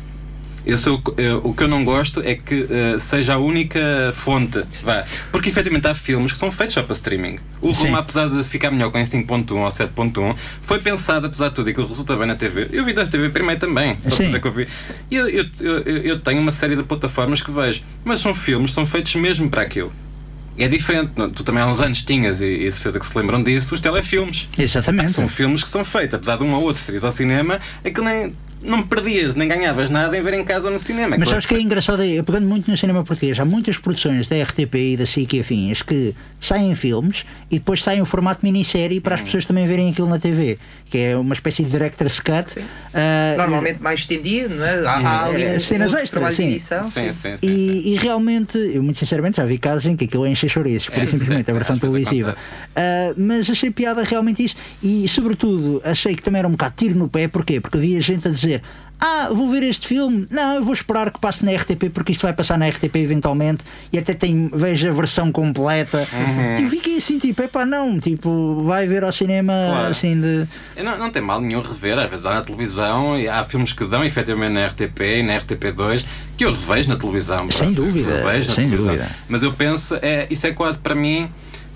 Speaker 2: Eu sou, eu- o que eu não gosto é que eh, seja a única fonte. Vá. Porque efetivamente há filmes que são feitos só para streaming. O. Roma, apesar de ficar melhor com em 5.1 ou 7.1, foi pensado, apesar de tudo, e aquilo resulta bem na TV. Eu vi na TV primeiro também.
Speaker 1: Sim.
Speaker 2: que eu vi. E eu, eu, eu, tenho uma série de plataformas que vejo. Mas são filmes que são feitos mesmo para aquilo. É diferente. Tu também há uns anos tinhas, e, e certeza que se lembram disso, os telefilmes.
Speaker 1: Exatamente.
Speaker 2: São filmes que são feitos, apesar de um ou outro ido ao cinema, aquilo nem. Não perdias, nem ganhavas nada em ver em casa ou no cinema.
Speaker 1: Mas
Speaker 2: Claro
Speaker 1: sabes que é engraçado, é, eu pegando muito no cinema português, há muitas produções da RTP e da SIC e afins que saem filmes e depois saem o formato minissérie para as
Speaker 2: Hum.
Speaker 1: pessoas também verem aquilo na TV, que é uma espécie de director's cut. Ah,
Speaker 3: Normalmente mais estendido, não é? Há, há ali
Speaker 1: É,
Speaker 3: um,
Speaker 1: cenas extras, sim.
Speaker 3: edição.
Speaker 2: Sim, sim, sim. sim.
Speaker 1: E, e realmente, eu muito sinceramente já vi casos em que aquilo enche chouriços, por
Speaker 2: É,
Speaker 1: simplesmente
Speaker 2: sim,
Speaker 1: a versão televisiva. Ah, mas achei piada realmente isso e, sobretudo, achei que também era um bocado tiro no pé, porquê? Porque havia gente a dizer. Ah, vou ver este filme. Não, eu vou esperar que passe na RTP porque isto vai passar na RTP eventualmente e até tem, vejo a versão completa.
Speaker 2: Uhum.
Speaker 1: E fiquei assim, tipo, epá, não, tipo, vai ver ao cinema
Speaker 2: Claro.
Speaker 1: assim de.
Speaker 2: Não, não tem mal nenhum rever, às vezes há na televisão e há filmes que dão efetivamente na RTP e na RTP2 que eu revejo na televisão.
Speaker 1: Sem
Speaker 2: pronto,
Speaker 1: dúvida,
Speaker 2: revejo na
Speaker 1: sem
Speaker 2: televisão.
Speaker 1: dúvida.
Speaker 2: Mas eu penso, é, isso é quase para mim,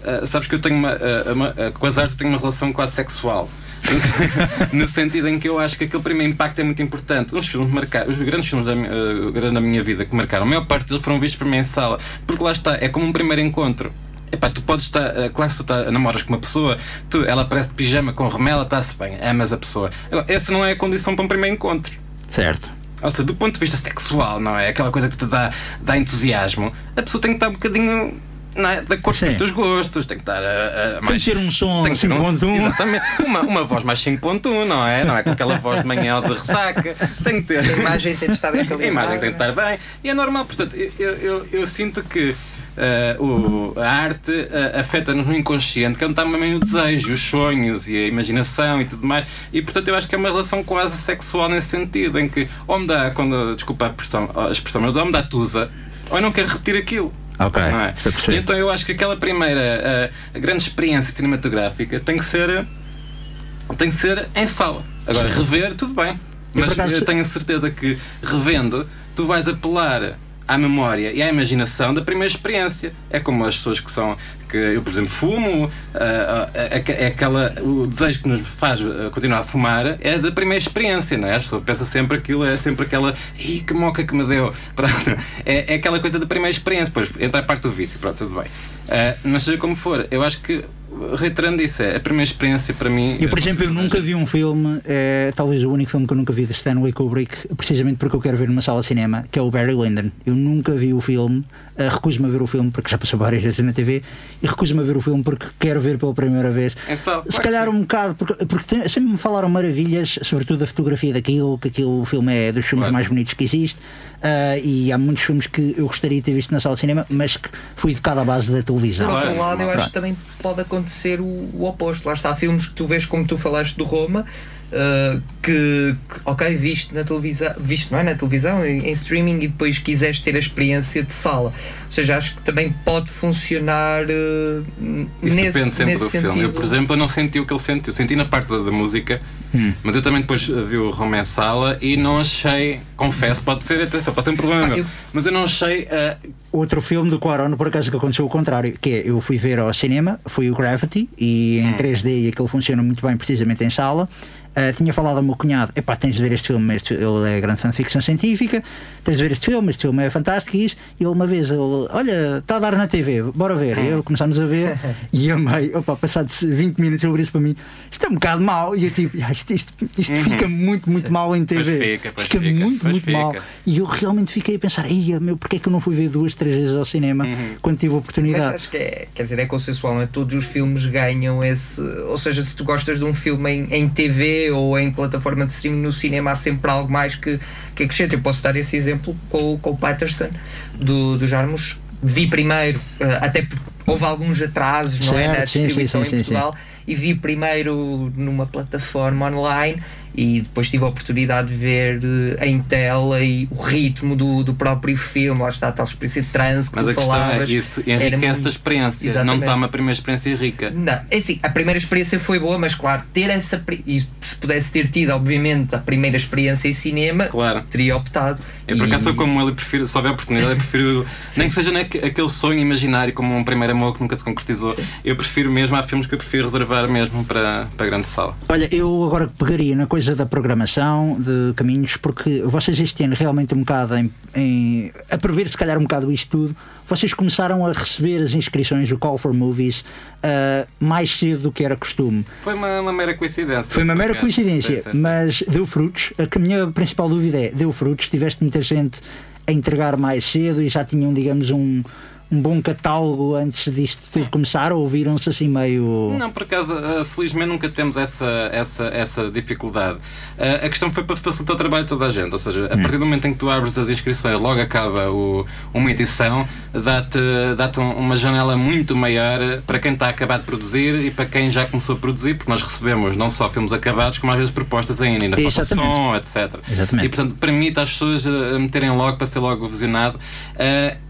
Speaker 2: ah, sabes que eu tenho uma, ah, uma- ah, com as artes tenho uma relação quase sexual. No- sentido em que eu acho que aquele primeiro impacto é muito importante. Os filmes marcaram, os grandes filmes da, grande da minha vida que marcaram, a maior parte deles foram vistos para mim em sala, porque lá está, é como um primeiro encontro. Epá, tu podes estar, claro, se tu tá, namoras com uma pessoa, tu, ela aparece de pijama com remela, está-se bem, amas a pessoa. Agora, essa não é a condição para um primeiro encontro.
Speaker 1: Certo.
Speaker 2: Ou seja, do ponto de vista sexual, não é? Aquela coisa que te dá, dá entusiasmo, a pessoa tem que estar um bocadinho não é? de acordo com
Speaker 1: Sim.
Speaker 2: os teus gostos, tem que estar a, a
Speaker 1: Tem que ter um som
Speaker 2: tem que ter um-
Speaker 1: 5.1.
Speaker 2: Exatamente. Uma, uma voz mais 5.1, não é? Não é com aquela voz de manhã ou de ressaca. Tem que ter.
Speaker 3: A imagem tem de estar bem
Speaker 2: A
Speaker 3: calibrada.
Speaker 2: imagem tem de estar bem. E é normal, portanto, eu, eu, eu sinto que eh, o, a arte eh, afeta-nos no inconsciente, que é onde está também o desejo, os sonhos e a imaginação e tudo mais. E portanto, eu acho que é uma relação quase sexual nesse sentido, em que ou me dá, quando, desculpa a, expressão, a expressão, mas ou me dá tusa. ou eu não quero repetir aquilo.
Speaker 1: Ok,
Speaker 2: é? E então eu acho que aquela primeira a grande experiência cinematográfica tem que ser tem que ser em sala. Agora, rever, tudo bem. Mas eu tenho a certeza que revendo, tu vais apelar à memória e à imaginação da primeira experiência. É como as pessoas que são. que eu, por exemplo, fumo, ah, ah, é, é aquela. o desejo que nos faz ah, continuar a fumar é da primeira experiência, não é? A pessoa pensa sempre aquilo, é sempre aquela. Ih, que moca que me deu! Pronto. É, é aquela coisa da primeira experiência. Depois entra a parte do vício, pronto, tudo bem. Ah, mas seja como for, eu acho que. Reiterando isso, é a primeira experiência para mim.
Speaker 1: Eu, por
Speaker 2: eh,
Speaker 1: exemplo, eu nunca vi um filme, é, talvez o único filme que eu nunca vi de Stanley Kubrick, precisamente porque eu quero ver numa sala de cinema, que é o Barry Lyndon. Eu nunca vi o filme, eh, recuso-me a ver o filme porque já passou várias vezes na TV, e recuso-me a ver o filme porque quero ver pela primeira vez.
Speaker 2: Em sala,
Speaker 1: Se calhar
Speaker 2: sim.
Speaker 1: um bocado, porque, porque tem- sempre me falaram maravilhas, sobretudo da fotografia daquilo, que aquilo o filme é dos filmes
Speaker 2: Claro.
Speaker 1: mais bonitos que existe, ah, e há muitos filmes que eu gostaria de ter visto na sala de cinema, mas que fui educado à base da televisão.
Speaker 3: Por outro lado, eu acho que também pode acontecer o, o oposto. Lá está, há filmes que tu vês como tu falaste do Roma, uh, que, que, ok, viste na televisão, viste não é na televisão, em, em streaming e depois quiseres ter a experiência de sala. Ou seja, acho que também pode funcionar uh,
Speaker 2: Isso
Speaker 3: nesse,
Speaker 2: depende sempre
Speaker 3: nesse
Speaker 2: do
Speaker 3: sentido.
Speaker 2: filme. Eu, por exemplo, eu não senti o que ele sentiu. Senti na parte da, da música,
Speaker 1: Hum.
Speaker 2: mas eu também depois vi o Roma em sala e não achei, confesso, pode ser, atenção, pode ser um problema
Speaker 3: Ah,
Speaker 2: meu,
Speaker 3: eu-
Speaker 2: mas eu não achei. eh,
Speaker 1: Outro filme do Quaron, por acaso, que aconteceu o contrário, que é, eu fui ver ao cinema, foi o Gravity, e
Speaker 2: Hum.
Speaker 1: em 3D e aquilo funciona muito bem precisamente em sala. Ah, tinha falado ao meu cunhado, epá, tens de ver este filme, este, ele é grande fã de ficção científica, tens de ver este filme, este filme é fantástico e isso. E ele uma vez, ele, olha, está a dar na TV, bora ver. E eu começámos a ver e amei, opa, passado 20 minutos ele disse para mim, isto é um bocado mau. E eu tipo, "Ah, isto, isto, isto fica muito, muito mal em TV.
Speaker 2: Uhum. fica, pois
Speaker 1: fica,
Speaker 2: fica,
Speaker 1: muito,
Speaker 2: pois
Speaker 1: muito
Speaker 2: fica.
Speaker 1: mal. E eu realmente fiquei a pensar, Ei, meu, porque é que eu não fui ver duas, três vezes ao cinema
Speaker 2: Uhum.
Speaker 1: quando tive a
Speaker 3: Mas
Speaker 1: oportunidade?
Speaker 3: acho que é, quer dizer, é consensual, não é? Todos os filmes ganham esse. Ou seja, se tu gostas de um filme em, em TV ou em plataforma de streaming no cinema, há sempre algo mais que, que acrescenta. Eu posso dar esse exemplo com, o- com o Patterson do, do Jarmus. Vi primeiro, eh, até porque houve alguns atrasos, não é? Na
Speaker 1: Certo, sim, sim,
Speaker 3: distribuição
Speaker 1: sim,
Speaker 3: em Portugal. E vi primeiro numa plataforma online e depois tive a oportunidade de ver eh, em tela e o ritmo do, do próprio filme. Lá está a tal experiência de transe que
Speaker 2: mas
Speaker 3: tu
Speaker 2: a questão é
Speaker 3: falavas.
Speaker 2: isso
Speaker 3: Era
Speaker 2: enriquece
Speaker 3: muito-
Speaker 2: a experiência,
Speaker 3: Exatamente.
Speaker 2: não está uma primeira experiência rica.
Speaker 3: Não, é assim, a primeira experiência foi boa, mas claro, ter essa. E se pudesse ter tido, obviamente, a primeira experiência em cinema,
Speaker 2: Claro.
Speaker 3: teria optado.
Speaker 2: Eu por acaso sou como ele, prefiro, se houver oportunidade, eu prefiro, nem que seja aquele sonho imaginário como um primeiro amor que nunca se concretizou, eu prefiro mesmo, há filmes que eu prefiro reservar mesmo para, para a grande sala.
Speaker 1: Olha, eu agora pegaria na coisa da programação de caminhos, porque vocês este ano realmente um bocado em, em- a prever se calhar um bocado isto tudo, vocês começaram a receber as inscrições do Call for Movies ah, mais cedo do que era costume.
Speaker 2: Foi uma, uma mera coincidência.
Speaker 1: Foi uma mera coincidência,
Speaker 2: Sim, sim, sim.
Speaker 1: mas deu frutos. A minha principal dúvida é: deu frutos? Tiveste muita gente a entregar mais cedo e já tinham, digamos, um, um bom catálogo antes disto tudo começar? Ou viram-se assim meio.
Speaker 2: Não, por acaso, uh, felizmente nunca temos essa, essa, essa dificuldade. Uh, a questão foi para facilitar o trabalho de toda a gente, ou seja, a partir do momento em que tu abres as inscrições, logo acaba o, uma edição, dá-te dá uma janela muito maior para quem está a acabar de produzir e para quem já começou a produzir, porque nós recebemos não só filmes acabados, como às vezes propostas ainda, ainda falta som, etc.
Speaker 1: Exatamente.
Speaker 2: E portanto permite às pessoas meterem logo para ser logo visionado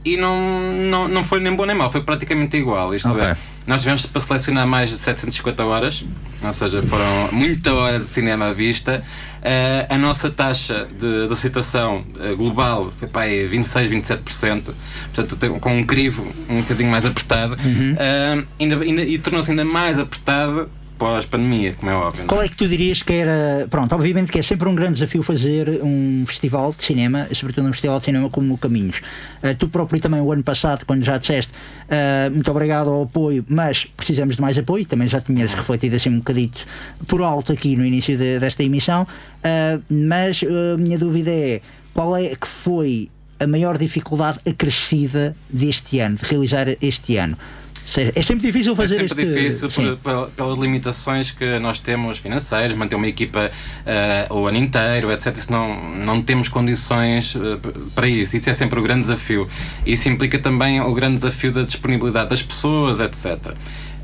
Speaker 2: e não, não, não foi nem bom nem mau, foi praticamente igual. Isto
Speaker 1: Ok.
Speaker 2: é, nós tivemos para selecionar mais de 750 horas, ou seja, foram muita hora de cinema à vista. Eh, a nossa taxa de, de aceitação eh, global foi para aí 26, 27%, portanto, com um crivo um bocadinho mais apertado, Eh, ainda, ainda- e tornou-se ainda mais apertado pós-pandemia, como é óbvio.
Speaker 1: Qual
Speaker 2: é?
Speaker 1: é que tu dirias que era. Pronto, obviamente que é sempre um grande desafio fazer um festival de cinema, sobretudo um festival de cinema como o Caminhos. Ah, tu próprio também, o ano passado, quando já disseste ah, muito obrigado ao apoio, mas precisamos de mais apoio, também já tinhas refletido assim um bocadito por alto aqui no início de- desta emissão. Ah, mas a minha dúvida é qual é que foi a maior dificuldade acrescida deste ano, de realizar este ano? É sempre difícil fazer
Speaker 2: é sempre
Speaker 1: este.
Speaker 2: difícil por- pel- pelas limitações que nós temos financeiras, manter uma equipa eh, o ano inteiro, etc. Isso não, não temos condições p- para isso. Isso é sempre o grande desafio. Isso implica também o grande desafio da disponibilidade das pessoas, etc.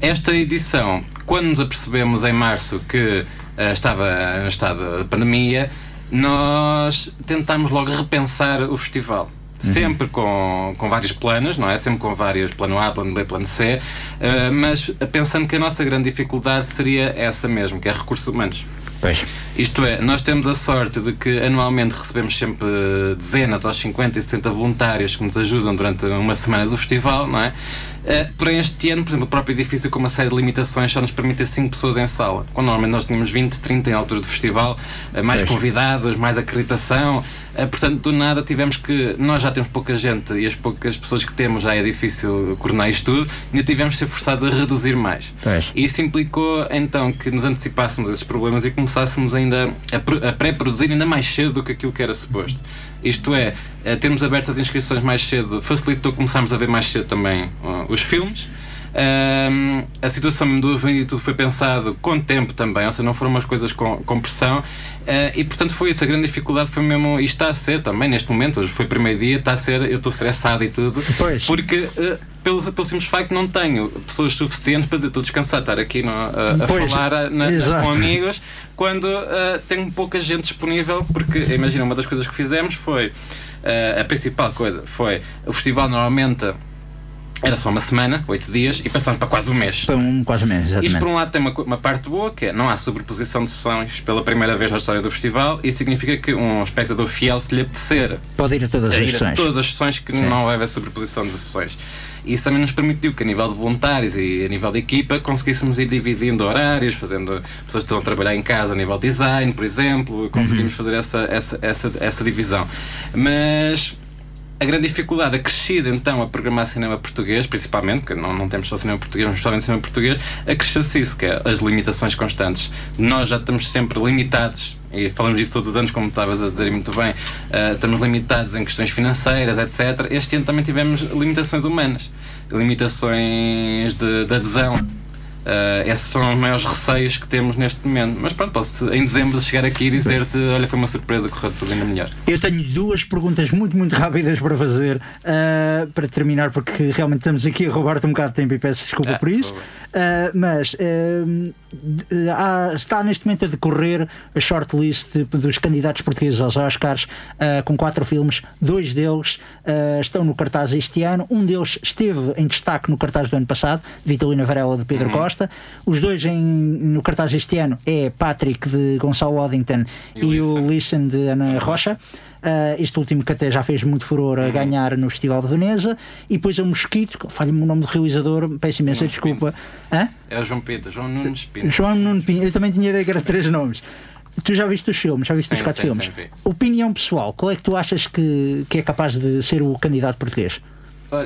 Speaker 2: Esta edição, quando nos apercebemos em março que eh, estava em estado de pandemia, nós tentámos logo repensar o festival. Sempre com, com vários planos, não é? Sempre com vários plano A, plano B, plano C, eh, mas pensando que a nossa grande dificuldade seria essa mesmo, que é recursos humanos.
Speaker 1: Pois.
Speaker 2: Isto é, nós temos a sorte de que anualmente recebemos sempre dezenas aos 50 e 60 voluntários que nos ajudam durante uma semana do festival, não é? Uh, porém, este ano, por exemplo, o próprio edifício com uma série de limitações só nos permite 5 pessoas em sala. Quando normalmente nós tínhamos 20, 30 em altura do festival, uh, mais
Speaker 1: Pois.
Speaker 2: convidados, mais acreditação. Uh, portanto, do nada tivemos que. Nós já temos pouca gente e as poucas pessoas que temos já é difícil coordenar isto tudo, ainda tivemos de ser forçados a reduzir mais. E isso implicou então que nos antecipássemos esses problemas e começássemos ainda a, pro- a pré-produzir ainda mais cedo do que aquilo que era suposto. Isto é, eh, termos aberto as inscrições mais cedo facilitou começarmos a ver mais cedo também uh, os filmes. Ahm, a situação do e tudo foi pensado com tempo também, ou seja, não foram umas coisas com, com pressão. Eh, e portanto foi isso, a grande dificuldade foi mesmo, e está a ser também neste momento, hoje foi o primeiro dia, está a ser, eu estou estressado e tudo,
Speaker 1: Pois.
Speaker 2: porque eh, pelo, pelo simples facto não tenho pessoas suficientes para dizer estou descansado, estar aqui no, a, a falar na- com amigos quando eh, tenho pouca gente disponível, porque imagina, uma das coisas que fizemos foi a principal coisa foi o festival normalmente era só uma semana, oito dias, e passámos para quase um mês.
Speaker 1: Para um quase mês,
Speaker 2: Isto por
Speaker 1: exatamente.
Speaker 2: um lado tem uma, uma parte boa, que é não há sobreposição de sessões pela primeira vez na história do festival, e significa que um espectador fiel, se lhe apetecer
Speaker 1: Pode ir a todas
Speaker 2: a
Speaker 1: as
Speaker 2: ir a
Speaker 1: sessões.
Speaker 2: todas as sessões que
Speaker 1: Sim.
Speaker 2: não vai haver sobreposição de sessões. E isso também nos permitiu que, a nível de voluntários e a nível de equipa, conseguíssemos ir dividindo horários, fazendo pessoas que estão a trabalhar em casa a nível de design, por exemplo, conseguimos fazer essa, essa, essa, essa divisão. Mas a grande dificuldade acrescida então a programar cinema português, principalmente, porque não, não temos só cinema português, mas principalmente cinema português, acresceu-se isso, que é as limitações constantes. Nós já estamos sempre limitados, e falamos disso todos os anos, como estavas a dizer muito bem, ah, estamos limitados em questões financeiras, etc. Este ano também tivemos limitações humanas, limitações de, de adesão. Uh, esses são os maiores receios que temos neste momento. Mas pronto, posso em dezembro chegar aqui e dizer-te: olha, foi uma surpresa, correu tudo ainda melhor.
Speaker 1: Eu tenho duas perguntas muito, muito rápidas para fazer ah, para terminar, porque realmente estamos aqui a roubar-te um bocado de tempo e peço desculpa
Speaker 2: Ah,
Speaker 1: por isso. Ah, mas há- está neste momento a decorrer a shortlist dos candidatos portugueses aos Oscars com quatro filmes. Dois deles estão no cartaz este ano. Um deles esteve em destaque no cartaz do ano passado, Vitalina Varela de
Speaker 2: Uhum.
Speaker 1: Pedro Costa. Os dois em- no cartaz este ano é Patrick de Gonçalo Waddington
Speaker 2: E
Speaker 1: e, o
Speaker 2: Listen.
Speaker 1: De Ana Rocha. Uh, este último que até já fez muito furor
Speaker 2: Uhum.
Speaker 1: a ganhar no Festival de Veneza. E depois o Mosquito, falha-me o nome do realizador, peço imensa
Speaker 2: João
Speaker 1: desculpa.
Speaker 2: É o João Pinto, João Nunes Pinto.
Speaker 1: João Nuno Pinho. Eu também tinha ideia que era três nomes. Tu já viste os filmes, já viste
Speaker 2: Sim,
Speaker 1: os quatro
Speaker 2: sim,
Speaker 1: filmes.
Speaker 2: sim.
Speaker 1: Opinião pessoal, qual é que tu achas que, que é capaz de ser o candidato português?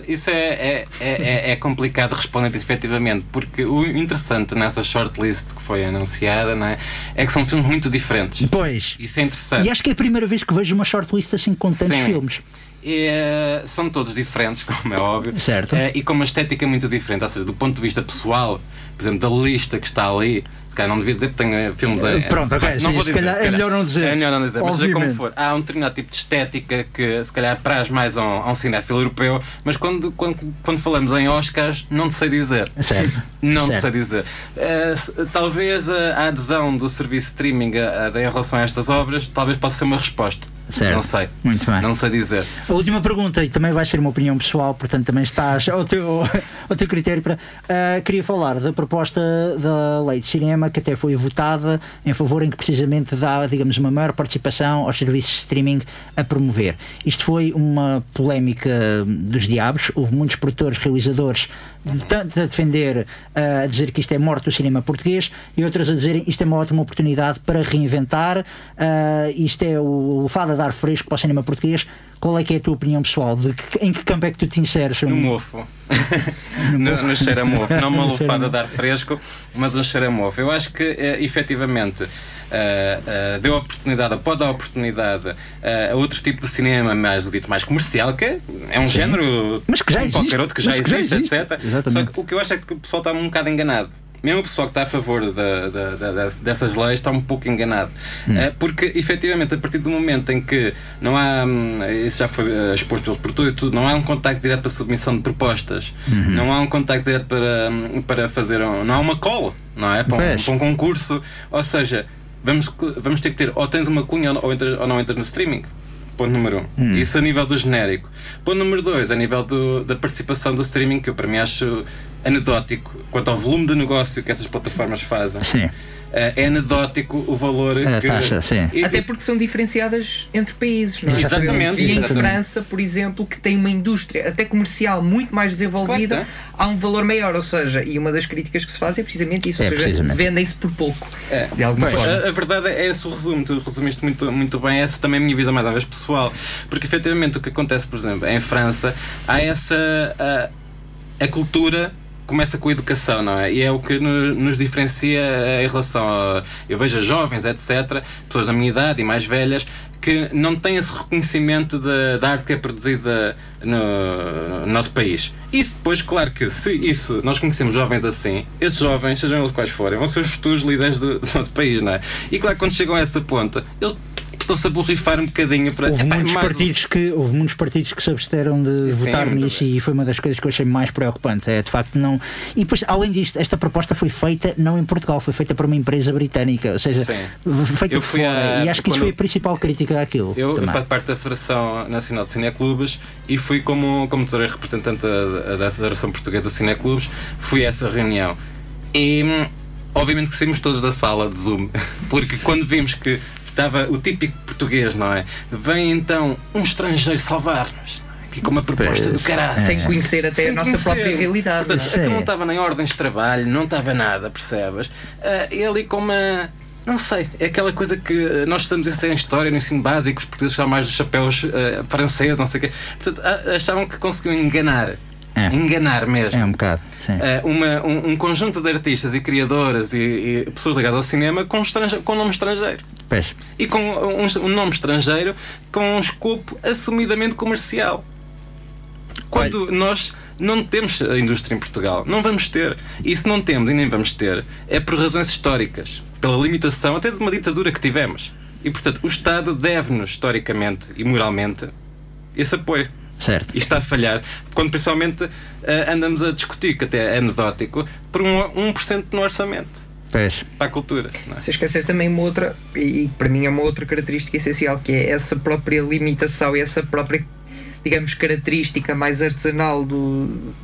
Speaker 2: Isso é, é, é, é- é complicado de responder efetivamente, porque o interessante nessa shortlist que foi anunciada não é, é que são filmes muito diferentes.
Speaker 1: Pois.
Speaker 2: Isso é interessante.
Speaker 1: E acho que é a primeira vez que vejo uma shortlist assim com tantos
Speaker 2: Sim.
Speaker 1: filmes.
Speaker 2: Eh, são todos diferentes, como é óbvio.
Speaker 1: Certo.
Speaker 2: Eh, e com uma estética muito diferente. Ou seja, do ponto de vista pessoal, por exemplo, da lista que está ali. Se calhar não devia dizer porque tenho eh, filmes a.
Speaker 1: Pronto, ok,
Speaker 2: não
Speaker 1: sim,
Speaker 2: vou dizer,
Speaker 1: calhar é melhor não dizer.
Speaker 2: É melhor não dizer, mas seja como
Speaker 1: Obviamente.
Speaker 2: for. Há um determinado tipo de estética que se calhar apraz mais a um, a um cinéfilo europeu, mas quando, quando, quando falamos em Oscars, não te sei dizer.
Speaker 1: Certo.
Speaker 2: Não
Speaker 1: Certo.
Speaker 2: sei dizer. Eh, se- talvez a, a adesão do serviço streaming a, a- em relação a estas obras talvez possa ser uma resposta.
Speaker 1: Certo.
Speaker 2: Não sei.
Speaker 1: Muito bem.
Speaker 2: Não sei dizer.
Speaker 1: A última pergunta, e também vai ser uma opinião pessoal, portanto também estás ao teu, ao teu critério para. ah, queria falar da proposta da lei de cinema que até foi votada em favor em que precisamente dá, digamos, uma maior participação aos serviços de streaming a promover. Isto foi uma polémica dos diabos, houve muitos produtores, realizadores tanto a defender, ah, a dizer que isto é morte do cinema português e outras a dizerem isto é uma ótima oportunidade para reinventar, ah, isto é o, o fado a dar fresco para o cinema português. Qual é que é a tua opinião pessoal? De que- em que campo é que tu te inseres?
Speaker 2: No mofo. no, no cheiro a mofo. Não uma
Speaker 1: No
Speaker 2: lufada a dar fresco, mas um cheiro a mofo. Eu acho que, eh, efetivamente, eh, eh, deu oportunidade, pode dar oportunidade eh, a outro tipo de cinema, mais dito mais comercial, que é, um género
Speaker 1: Mas que já existe.
Speaker 2: qualquer outro que já
Speaker 1: que já
Speaker 2: existe,
Speaker 1: existe.
Speaker 2: etc.
Speaker 1: Exatamente.
Speaker 2: Só que o que eu acho é que o pessoal está um bocado enganado. Mesmo o pessoal que está a favor da- da- das- dessas leis está um pouco enganado.
Speaker 1: Hum.
Speaker 2: Porque, efetivamente, a partir do momento em que não há. hum, Isso já foi exposto pelos produtores e tudo, não há um contacto direto para submissão de propostas,
Speaker 1: Uhum.
Speaker 2: não há um contacto direto para, hum, para fazer. Um, não há uma cola, não é? Para um, para um concurso. Ou seja, vamos, vamos ter que ter ou tens uma cunha ou, ou, não entras no streaming. Ponto número um.
Speaker 1: Hum.
Speaker 2: Isso a nível do genérico. Ponto número dois, a nível do- da participação do streaming, que eu para mim acho anedótico quanto ao volume de negócio que essas plataformas fazem.
Speaker 1: Sim.
Speaker 2: Eh, é anedótico o valor
Speaker 1: A
Speaker 2: que.
Speaker 1: taxa, sim.
Speaker 2: E-
Speaker 3: Até porque são diferenciadas entre países, não é?
Speaker 2: Exatamente,
Speaker 3: E em
Speaker 2: exatamente.
Speaker 3: França, por exemplo, que tem uma indústria até comercial muito mais desenvolvida,
Speaker 2: Claro
Speaker 3: há um valor maior. Ou seja, e uma das críticas que se faz é precisamente isso.
Speaker 1: É,
Speaker 3: ou seja, vendem-se por pouco.
Speaker 2: É.
Speaker 3: De alguma
Speaker 2: Pois,
Speaker 3: forma.
Speaker 2: A, a verdade é esse o resumo, tu resumiste muito, muito bem, essa também é a minha vida mais uma vez pessoal. Porque efetivamente o que acontece, por exemplo, em França, há essa. A, a cultura começa com a educação, não é? E é o que no- nos diferencia eh, em relação a. Eu vejo jovens, etc., pessoas da minha idade e mais velhas, que não têm esse reconhecimento da, arte que é produzida no, no nosso país. Isso depois, claro que se isso nós conhecemos jovens assim, esses jovens, sejam eles quais forem, vão ser os futuros líderes do, do nosso país, não é? E claro, quando chegam a essa ponta, eles estão-se a borrifar um bocadinho para.
Speaker 1: Houve
Speaker 2: Epá,
Speaker 1: muitos,
Speaker 2: mais
Speaker 1: partidos que, houve muitos partidos que se absteram de
Speaker 2: Sim,
Speaker 1: votar nisso
Speaker 2: bem.
Speaker 1: e foi uma das coisas que eu achei mais preocupante. É de facto não. E depois, além disto, esta proposta foi feita não em Portugal, foi feita por uma empresa britânica, ou seja,
Speaker 2: Sim.
Speaker 1: feita
Speaker 2: Eu fui
Speaker 1: fora.
Speaker 2: a-
Speaker 1: E acho que isso foi a principal crítica àquilo.
Speaker 2: Eu, eu
Speaker 1: também.
Speaker 2: faço parte da Federação Nacional de Cineclubes e fui como, como tesouro representante da, da Federação Portuguesa de Cineclubes, fui a essa reunião. E obviamente que saímos todos da sala de Zoom, porque quando vimos que estava o típico português, não é? Vem então um estrangeiro salvar-nos. é? Aqui com uma proposta do caralho.
Speaker 3: Sem conhecer até
Speaker 2: Sem
Speaker 3: a nossa
Speaker 2: conhecer.
Speaker 3: própria realidade.
Speaker 2: Portanto,
Speaker 3: não é?
Speaker 2: Não estava nem ordens de trabalho, não estava nada, percebes? Ah, ele com uma. Não sei, é aquela coisa que ah, nós estamos a ensinar em história, no ensino básico, os portugueses são mais dos chapéus ah, franceses, não sei o quê. Portanto, achavam que conseguiam enganar.
Speaker 1: É.
Speaker 2: Enganar mesmo.
Speaker 1: É um bocado.
Speaker 2: Ah, uma- um, um conjunto de artistas e criadoras e, e pessoas ligadas ao cinema com, com nome estrangeiro.
Speaker 1: Pois.
Speaker 2: E com um, um nome estrangeiro com um escopo assumidamente comercial. Quando nós não temos a indústria em Portugal, não vamos ter. E se não temos e nem vamos ter, é por razões históricas, pela limitação até de uma ditadura que tivemos. E portanto, o Estado deve-nos, historicamente e moralmente, esse apoio.
Speaker 1: Certo.
Speaker 2: E está a falhar, quando principalmente eh, andamos a discutir, que até é anedótico, por um 1% no orçamento
Speaker 1: Pois.
Speaker 2: para a cultura. não é?
Speaker 3: Se esquecer também uma outra, e para mim é uma outra característica essencial, que é essa própria limitação e essa própria, digamos, característica mais artesanal do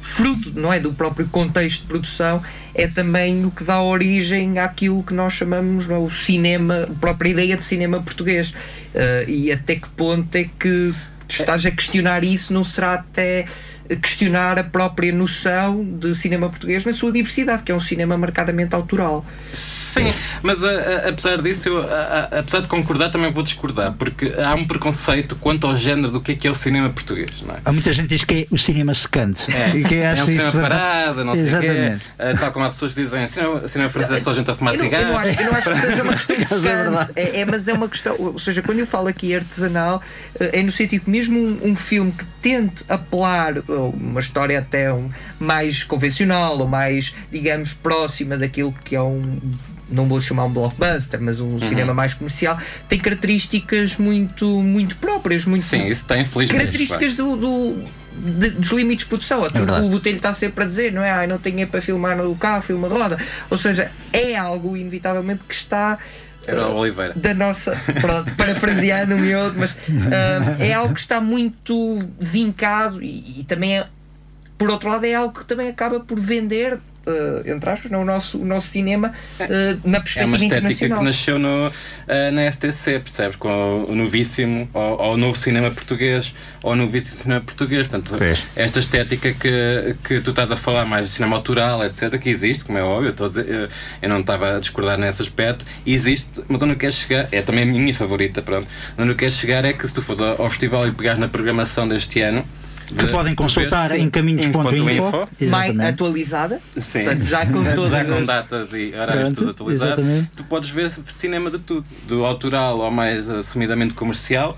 Speaker 3: fruto, não é, do próprio contexto de produção, é também o que dá origem àquilo que nós chamamos, não é, o cinema, a própria ideia de cinema português. Eh, e até que ponto é que estás a questionar isso, não será até questionar a própria noção de cinema português na sua diversidade, que é um cinema marcadamente autoral.
Speaker 2: Sim, mas a- a- apesar disso, eu, a- a- apesar de concordar, também vou discordar, porque há um preconceito quanto ao género do que é que é o cinema português, não é?
Speaker 1: Há muita gente que diz que é o cinema secante.
Speaker 2: É,
Speaker 1: E quem
Speaker 2: é
Speaker 1: acha
Speaker 2: um cinema
Speaker 1: isso
Speaker 2: parado, não sei o quê.
Speaker 1: Exatamente.
Speaker 2: Eh, tal como há pessoas que dizem, cinema, cinema francês é só gente a fumar
Speaker 3: não, eu,
Speaker 2: cigarro.
Speaker 3: não acho, eu não acho que seja uma questão
Speaker 1: é
Speaker 3: secante,
Speaker 1: verdade.
Speaker 3: é, é, mas é uma questão, ou seja, quando eu falo aqui artesanal, eh, é no sentido que mesmo um, um filme que tente apelar uma história até um, mais convencional ou mais, digamos, próxima daquilo que é um. Não vou chamar um blockbuster, mas
Speaker 2: Uhum.
Speaker 3: um cinema mais comercial, tem características muito, muito próprias, muito
Speaker 2: Sim, isso tem, infelizmente.
Speaker 3: características do, do- de- dos limites de produção, aquilo que
Speaker 1: verdade.
Speaker 3: o Botelho está sempre a dizer, não é? Ai, não tenho dinheiro para filmar no carro, filma de roda. Ou seja, é algo, inevitavelmente, que está.
Speaker 2: Era
Speaker 3: eh,
Speaker 2: Oliveira.
Speaker 3: Da nossa. Pronto, parafraseando um e outro, mas ah, é algo que está muito vincado e, e também é. Por outro lado, é algo que também acaba por vender. Eh, entre aspas, não, o, nosso, o nosso cinema eh, na
Speaker 2: É
Speaker 3: perspectiva
Speaker 2: uma estética
Speaker 3: internacional.
Speaker 2: que nasceu no, eh, na STC, percebes? Com o novíssimo, ou, ou o novo cinema português, ou o novíssimo cinema português. Portanto,
Speaker 1: Pois.
Speaker 2: esta estética que, que tu estás a falar mais de cinema autoral, etc., que existe, como é óbvio, eu, estou a dizer, eu, eu não estava a discordar nesse aspecto, existe, mas onde eu quero chegar, é também a minha favorita, pronto. Onde eu quero chegar é que se tu fores ao, ao festival e pegares na programação deste ano.
Speaker 1: Que
Speaker 2: de-
Speaker 1: podem consultar em caminhos.info.
Speaker 2: Info.
Speaker 3: mais
Speaker 1: Exatamente.
Speaker 3: atualizada,
Speaker 2: Sim.
Speaker 3: portanto, já com todas
Speaker 2: Já com
Speaker 3: as-
Speaker 2: datas e horários
Speaker 1: Pronto,
Speaker 2: tudo atualizado.
Speaker 1: exatamente.
Speaker 2: Tu podes ver cinema de tudo, do autoral ao mais assumidamente comercial.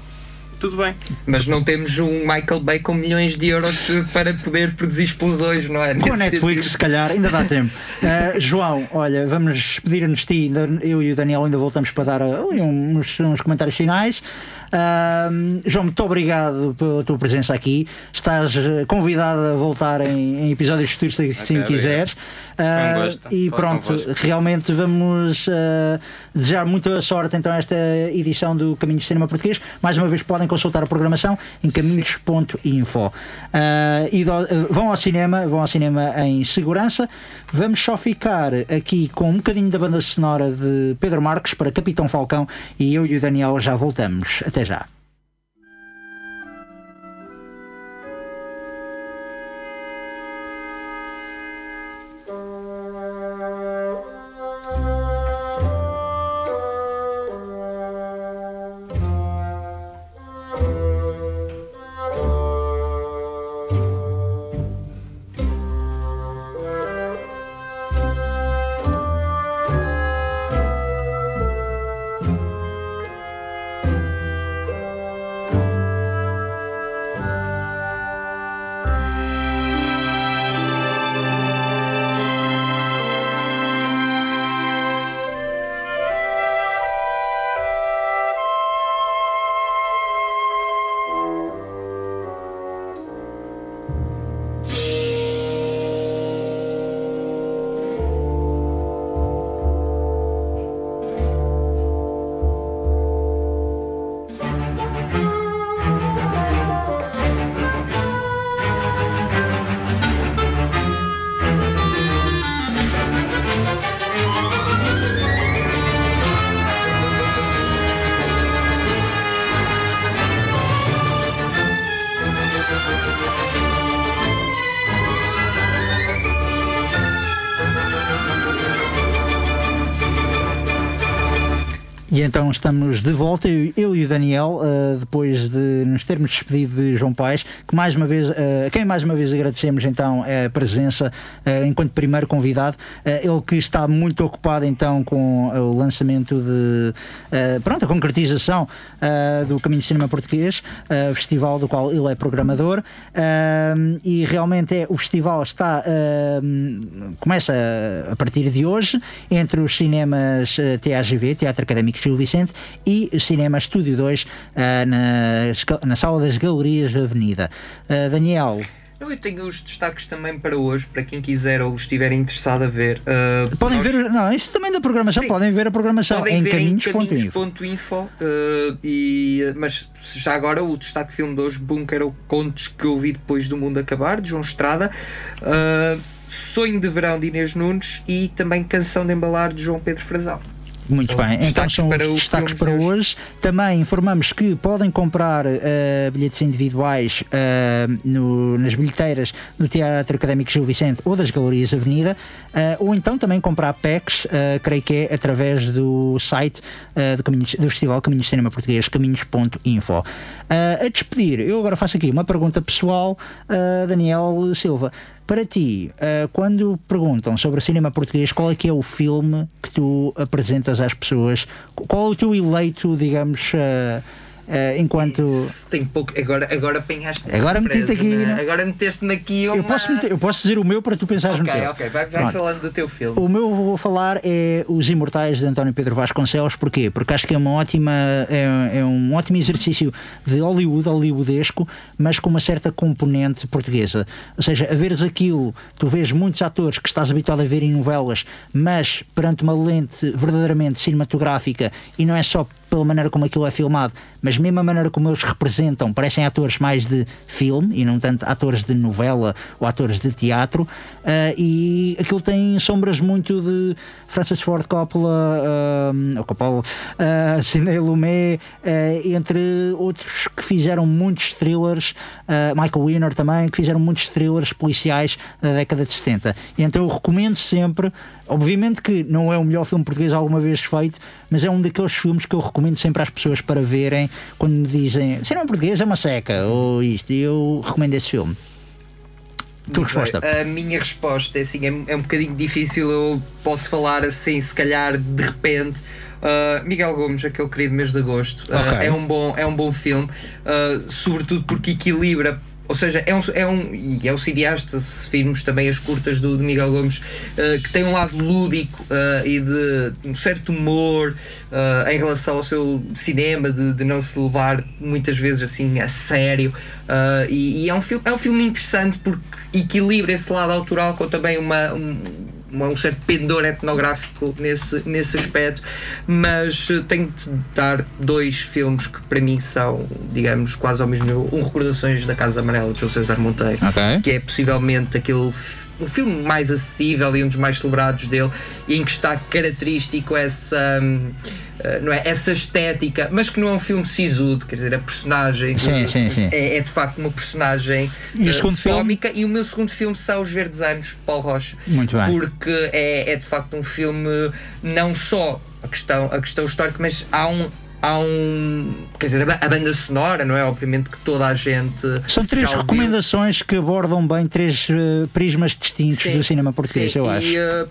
Speaker 2: tudo bem.
Speaker 3: Mas não temos um Michael Bay com milhões de euros para poder produzir explosões, não é?
Speaker 1: Com a
Speaker 3: Nesse
Speaker 1: Netflix,
Speaker 3: sentido.
Speaker 1: se calhar, ainda dá tempo. Uh, João, olha, vamos despedir-nos de ti. Eu e o Daniel ainda voltamos para dar uh, uns, uns comentários finais. Uh, João, muito obrigado pela tua presença aqui. Estás uh, convidado a voltar em, em episódios futuros se assim
Speaker 2: obrigado.
Speaker 1: quiseres. Uh,
Speaker 2: gosto.
Speaker 1: e pronto, realmente vamos uh, desejar muita sorte então a esta edição do Caminhos de Cinema Português. Mais uma vez podem consultar a programação em caminhos.info. Uh, e do- uh, vão ao cinema, vão ao cinema em segurança. Vamos só ficar aqui com um bocadinho da banda sonora de Pedro Marques para Capitão Falcão e eu e o Daniel já voltamos. Até já. E então estamos de volta, eu, eu e o Daniel, uh, depois de nos termos despedido de João Paes, que mais uma vez, uh, quem mais uma vez agradecemos então a presença uh, enquanto primeiro convidado, ele que está muito ocupado então com o lançamento de, pronto, a concretização do Caminho de Cinema Português, festival do qual ele é programador, e realmente é, o festival está, começa a partir de hoje, entre os cinemas TAGV, Teatro Académico Gil Vicente, e Cinema Estúdio 2 ah, na, na Sala das Galerias da Avenida. Ah, Daniel,
Speaker 3: Eu tenho os destaques também para hoje, para quem quiser ou estiver interessado a ver. Uh,
Speaker 1: podem
Speaker 3: nós-
Speaker 1: ver, não, isto também da programação,
Speaker 3: Sim.
Speaker 1: podem ver a programação
Speaker 3: Podem
Speaker 1: em caminhos.info.
Speaker 3: caminhos.info uh, e, mas já agora o destaque filme de hoje, Bunker ou Contos que eu vi depois do mundo acabar, de João Estrada, uh, Sonho de Verão de Inês Nunes e também Canção de Embalar de João Pedro Frazão.
Speaker 1: Muito
Speaker 3: São
Speaker 1: bem, então são
Speaker 3: para
Speaker 1: os destaques para
Speaker 3: hoje.
Speaker 1: Também informamos que podem comprar eh, bilhetes individuais eh, no- nas bilheteiras do Teatro Académico Gil Vicente ou das Galerias Avenida, eh, ou então também comprar packs, creio que é através do site do, Caminhos- do Festival Caminhos de Cinema Português, caminhos.info. A despedir, eu agora faço aqui uma pergunta pessoal, Daniel Silva. Para ti, quando perguntam sobre o cinema português, qual é que é o filme que tu apresentas às pessoas? Qual é o teu eleito, digamos, eh, eh, enquanto.
Speaker 3: Isso Tem pouco, agora, agora apanhaste
Speaker 1: Agora metiste aqui,
Speaker 3: né?
Speaker 1: né?
Speaker 3: Agora meteste-me aqui uma...
Speaker 1: Eu posso, meter- eu posso dizer o meu para tu pensares no
Speaker 3: Ok,
Speaker 1: teu.
Speaker 3: ok, vai, vai
Speaker 1: Pronto.
Speaker 3: falando do teu filme.
Speaker 1: O meu vou falar é Os Imortais de António Pedro Vasconcelos, porquê? Porque acho que é uma ótima é, é um ótimo exercício de Hollywood, hollywoodesco, mas com uma certa componente portuguesa. Ou seja, a veres aquilo, tu vês muitos atores que estás habituado a ver em novelas, mas perante uma lente verdadeiramente cinematográfica e não é só pela maneira como aquilo é filmado, mas mesmo a maneira como eles representam, parecem atores mais de filme e não tanto atores de novela ou atores de teatro, e aquilo tem sombras muito de Francis Ford Coppola, ou Coppola, uh, Sidney Lumet, entre outros que fizeram muitos thrillers, Michael Winner também, que fizeram muitos thrillers policiais da década de 70. E então eu recomendo sempre, obviamente que não é o melhor filme português alguma vez feito, mas é um daqueles filmes que eu recomendo sempre às pessoas para verem quando me dizem cinema português é uma seca ou isto, e eu recomendo esse filme. Tua
Speaker 3: Muito bem.
Speaker 1: resposta.
Speaker 3: A minha resposta é assim, é, é um bocadinho difícil, eu posso falar assim, se calhar de repente. Uh, Miguel Gomes, aquele querido mês de agosto, uh,
Speaker 1: Ok.
Speaker 3: é, um bom, é um bom filme, uh, sobretudo porque equilibra. Ou seja, é um, é um. E é o cineasta, se virmos também as curtas do, Miguel Gomes, uh, que tem um lado lúdico uh, e de um certo humor uh, em relação ao seu cinema, de, de não se levar muitas vezes assim a sério. E e é, um é um filme interessante porque equilibra esse lado autoral com também uma. um- um certo pendor etnográfico nesse, nesse aspecto, mas eh, tenho de dar dois filmes que para mim são, digamos, quase ao mesmo nível. Um Recordações da Casa Amarela de João César Monteiro,
Speaker 4: Ok.
Speaker 3: que é possivelmente aquele um filme mais acessível e um dos mais celebrados dele, em que está característico essa. hum, não é? Essa estética, mas que não é um filme sisudo, quer dizer, a personagem
Speaker 1: Sim,
Speaker 3: de-
Speaker 1: sim, sim.
Speaker 3: É, é de facto uma personagem
Speaker 4: E
Speaker 3: eh,
Speaker 4: segundo filme?
Speaker 3: cómica e o meu segundo filme são Os Verdes Anos, Paulo Rocha
Speaker 1: Muito bem.
Speaker 3: porque é, é de facto um filme não só a questão, a questão histórica, mas há um. Há um. Quer dizer, a, ba- a banda sonora, não é? Obviamente que toda a gente.
Speaker 1: São três recomendações que abordam bem três eh, prismas distintos
Speaker 3: Sim,
Speaker 1: do cinema português,
Speaker 3: sim,
Speaker 1: eu acho.
Speaker 3: eu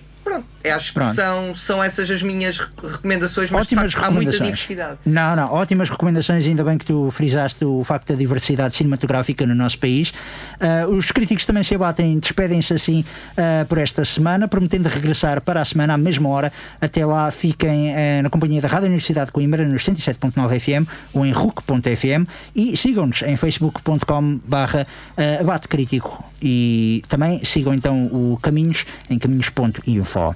Speaker 3: acho
Speaker 1: Pronto.
Speaker 3: que são, são essas as minhas re- recomendações, mas
Speaker 1: Ótimas
Speaker 3: facto há muita diversidade.
Speaker 1: Não, não, ótimas recomendações, ainda bem que tu frisaste o facto da diversidade cinematográfica no nosso país. Ah, os críticos também se abatem, despedem-se assim ah, por esta semana, prometendo regressar para a semana à mesma hora. Até lá fiquem eh, na companhia da Rádio Universidade de Coimbra nos 107.9 FM ou em RUC.fm e sigam-nos em facebook.com barra abate crítico e também sigam então o Caminhos em caminhos.info.